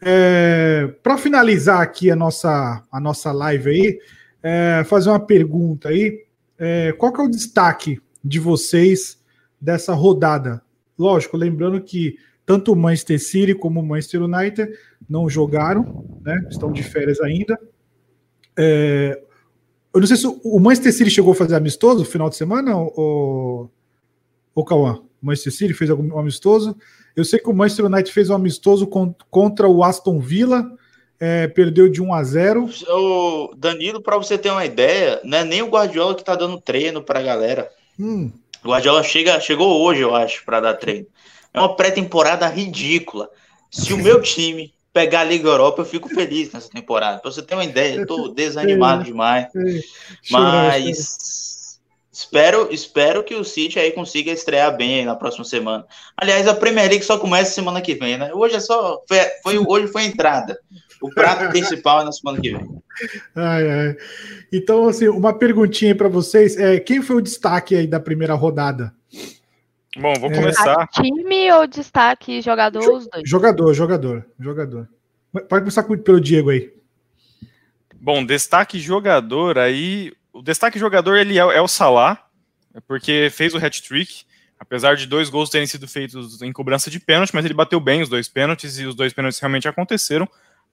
Speaker 1: É, Para finalizar aqui a nossa, a nossa live aí, é, fazer uma pergunta aí é, qual que é o destaque de vocês dessa rodada? Lógico, lembrando que tanto o Manchester City como o Manchester United não jogaram, né? Estão de férias ainda. É, eu não sei se o Manchester City chegou a fazer amistoso no final de semana, ou o Cauã? O Manchester City fez algum amistoso? Eu sei que o Manchester United fez um amistoso contra o Aston Villa é, perdeu de 1 a 0.
Speaker 3: O Danilo, para você ter uma ideia, não é nem o Guardiola que tá dando treino para a galera. Hum. O Guardiola chega, chegou hoje, eu acho, para dar treino. É uma pré-temporada ridícula. Se o meu time pegar a Liga Europa, eu fico feliz nessa temporada. Pra você ter uma ideia, eu tô <laughs> desanimado demais. Mas Espero, espero que o City aí consiga estrear bem na próxima semana. Aliás, a Premier League só começa semana que vem, né? Hoje é só foi, foi hoje foi a entrada. O prato <laughs> principal é na semana que vem.
Speaker 1: Ai, ai. Então, assim, uma perguntinha para vocês. É, quem foi o destaque aí da primeira rodada?
Speaker 4: Bom, vou é. começar.
Speaker 2: Time ou destaque jogador? Jo
Speaker 1: jogador, jogador, jogador. Pode começar pelo Diego aí.
Speaker 4: Bom, destaque jogador aí. O destaque jogador ele é, é o Salah, porque fez o hat-trick. Apesar de dois gols terem sido feitos em cobrança de pênalti, mas ele bateu bem os dois pênaltis e os dois pênaltis realmente aconteceram.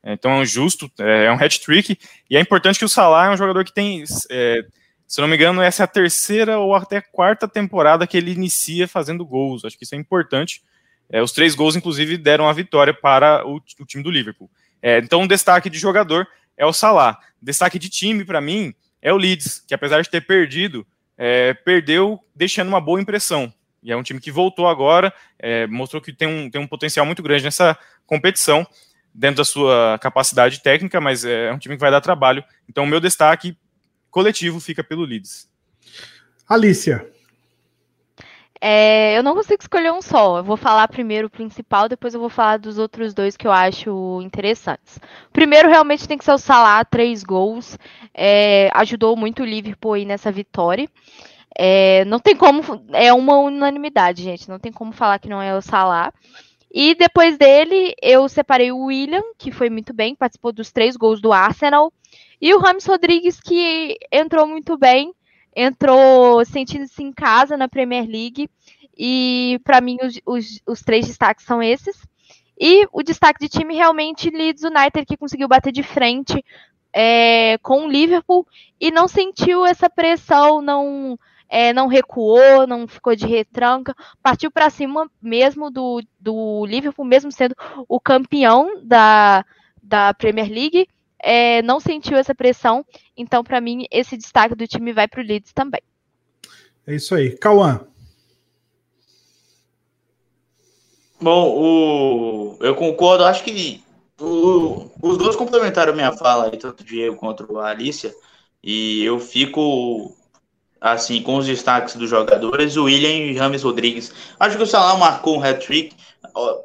Speaker 4: Então é justo, é, é um hat-trick. E é importante que o Salah é um jogador que tem, é, se não me engano, essa é a terceira ou até quarta temporada que ele inicia fazendo gols. Acho que isso é importante. É, os três gols, inclusive, deram a vitória para o, o time do Liverpool. É, então, um destaque de jogador é o Salah. Destaque de time, para mim, é o Leeds, que apesar de ter perdido, é, perdeu deixando uma boa impressão. E é um time que voltou agora, é, mostrou que tem um, tem um potencial muito grande nessa competição dentro da sua capacidade técnica, mas é um time que vai dar trabalho. Então, o meu destaque coletivo fica pelo Leeds.
Speaker 1: Alicia.
Speaker 2: É, eu não consigo escolher um só. Eu vou falar primeiro o principal, depois eu vou falar dos outros dois que eu acho interessantes. O primeiro realmente tem que ser o Salah, três gols. É, ajudou muito o Liverpool aí nessa vitória. É, não tem como, é uma unanimidade, gente. Não tem como falar que não é o Salah. E depois dele, eu separei o William, que foi muito bem, participou dos três gols do Arsenal. E o Rames Rodrigues, que entrou muito bem, entrou sentindo-se em casa na Premier League. E para mim, os, os, os, três destaques são esses. E o destaque de time realmente Leeds United, que conseguiu bater de frente é, com o Liverpool e não sentiu essa pressão, não é, não recuou, não ficou de retranca, partiu para cima mesmo do, do Liverpool, mesmo sendo o campeão da, da Premier League, é, não sentiu essa pressão. Então, para mim, esse destaque do time vai para o Leeds também.
Speaker 1: É isso aí. Cauã.
Speaker 3: Bom, o... eu concordo, acho que o... os dois complementaram minha fala, tanto o Diego quanto a Alicia, e eu fico assim, com os destaques dos jogadores, o William e Rames Rodrigues. Acho que o Salah marcou um hat-trick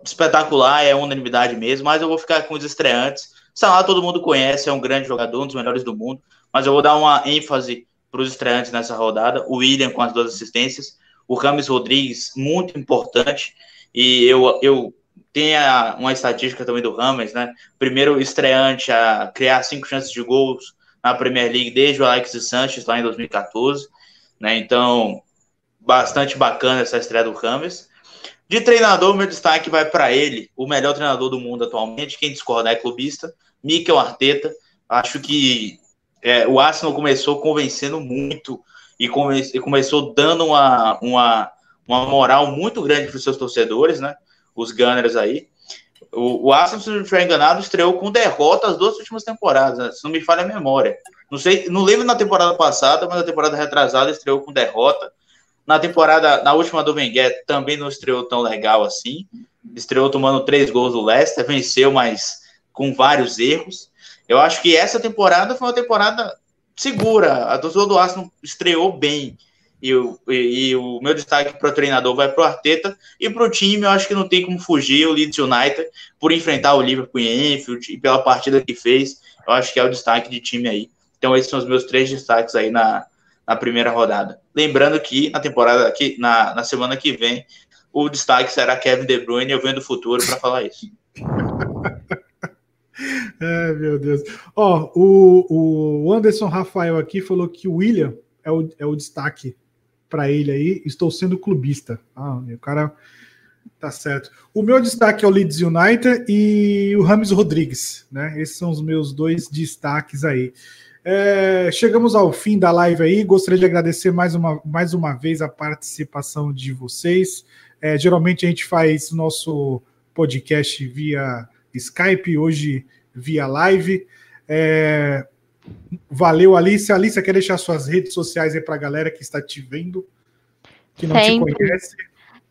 Speaker 3: espetacular, é unanimidade mesmo, mas eu vou ficar com os estreantes. Salah todo mundo conhece, é um grande jogador, um dos melhores do mundo, mas eu vou dar uma ênfase para os estreantes nessa rodada. O William com as duas assistências, o Rames Rodrigues, muito importante, e eu, eu tenho uma estatística também do Rames, né? Primeiro estreante a criar cinco chances de gols na Premier League desde o Alex Sanches lá em 2014. Né? Então, bastante bacana essa estreia do Rames. De treinador, meu destaque vai para ele, o melhor treinador do mundo atualmente. Quem discorda é clubista, Mikel Arteta. Acho que é, o Arsenal começou convencendo muito e, come, e começou dando uma, uma, uma moral muito grande para os seus torcedores, né? Os Gunners aí. O, o Arsenal, se não estiver enganado, estreou com derrota as duas últimas temporadas, né? se não me falha a memória. Não sei, não lembro na temporada passada, mas na temporada retrasada estreou com derrota. Na temporada, na última do Wenger, também não estreou tão legal assim. Estreou tomando três gols do Leicester, venceu, mas com vários erros. Eu acho que essa temporada foi uma temporada segura. A torcida do Arsenal estreou bem. e o, e, e o meu destaque para o treinador vai para o Arteta. E para o time, eu acho que não tem como fugir o Leeds United por enfrentar o Liverpool em Enfield e pela partida que fez. Eu acho que é o destaque de time aí. Então, esses são os meus três destaques aí na, na primeira rodada. Lembrando que na temporada aqui, na, na semana que vem, o destaque será Kevin De Bruyne. Eu venho do futuro para falar isso. <laughs>
Speaker 1: É, meu Deus. Ó, o, o Anderson Rafael aqui falou que o William é o, é o destaque para ele aí, estou sendo clubista. Ah, o cara tá certo. O meu destaque é o Leeds United e o Rames Rodrigues, né? Esses são os meus dois destaques aí. É, chegamos ao fim da live aí. Gostaria de agradecer mais uma, mais uma vez a participação de vocês. É, geralmente a gente faz nosso podcast via Skype, hoje via live. É, Valeu, Alice. Alice, quer deixar suas redes sociais aí para a galera que está te vendo, que não Sempre. te conhece?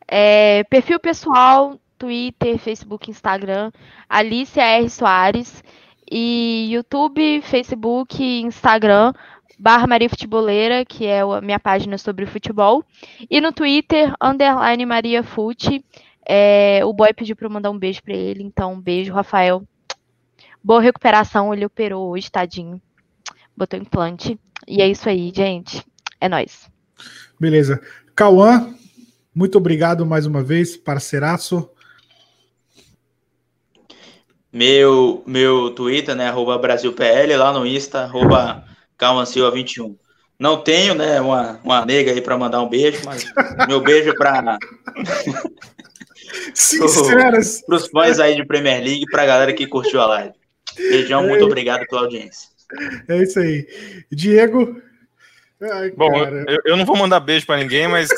Speaker 2: É, perfil pessoal, Twitter, Facebook, Instagram, Alice R. Soares. E YouTube, Facebook, Instagram, barra Maria Futeboleira, que é a minha página sobre futebol. E no Twitter, underline Maria Fute. É, o boy pediu para eu mandar um beijo para ele, então um beijo, Rafael. Boa recuperação, ele operou hoje, tadinho botou implante. E é isso aí, gente. É nós.
Speaker 1: Beleza. Cauã, muito obrigado mais uma vez, parceiraço.
Speaker 3: Meu, meu Twitter, né, arroba BrasilPL, lá no Insta, arroba Silva21. Não tenho, né, uma, uma nega aí para mandar um beijo, mas meu beijo é para <laughs>
Speaker 1: Sinceras.
Speaker 3: Para os fãs aí de Premier League, para a galera que curtiu a live. Beijão, muito obrigado pela audiência.
Speaker 1: É isso aí. Diego.
Speaker 4: Ai, bom, eu, eu, não vou mandar beijo para ninguém, mas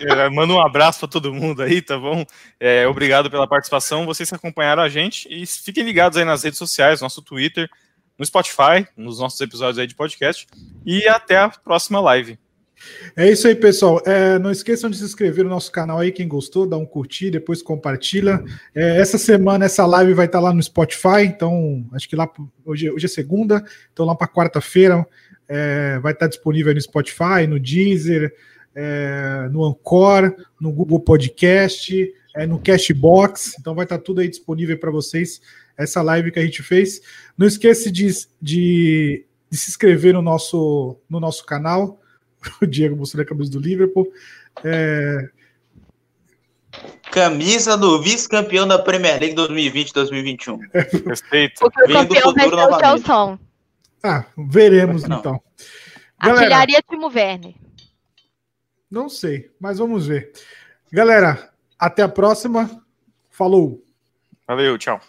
Speaker 4: é, <laughs> manda um abraço para todo mundo aí, tá bom? É, obrigado pela participação, vocês que acompanharam a gente e fiquem ligados aí nas redes sociais, nosso Twitter, no Spotify, nos nossos episódios aí de podcast e até a próxima live.
Speaker 1: É isso aí, pessoal. É, não esqueçam de se inscrever no nosso canal aí, quem gostou, dá um curtir, depois compartilha. É, essa semana, essa live vai estar lá no Spotify, então acho que lá hoje, hoje é segunda, então lá para quarta-feira é, vai estar disponível no Spotify, no Deezer, é, no Anchor, no Google Podcast, é, no Cashbox, então vai estar tudo aí disponível para vocês, essa live que a gente fez. Não esqueça de, de, de se inscrever no nosso, no nosso canal o <laughs> Diego mostrou a camisa do Liverpool. É...
Speaker 3: Camisa do vice-campeão da Premier League 2020-2021.
Speaker 4: Respeito.
Speaker 2: Porque o campeão vai ser o Chelsea.
Speaker 1: Ah, veremos Não. então.
Speaker 2: Galera, Artilharia Timo Werner.
Speaker 1: Não sei, mas vamos ver. Galera, até a próxima. Falou.
Speaker 4: Valeu, tchau.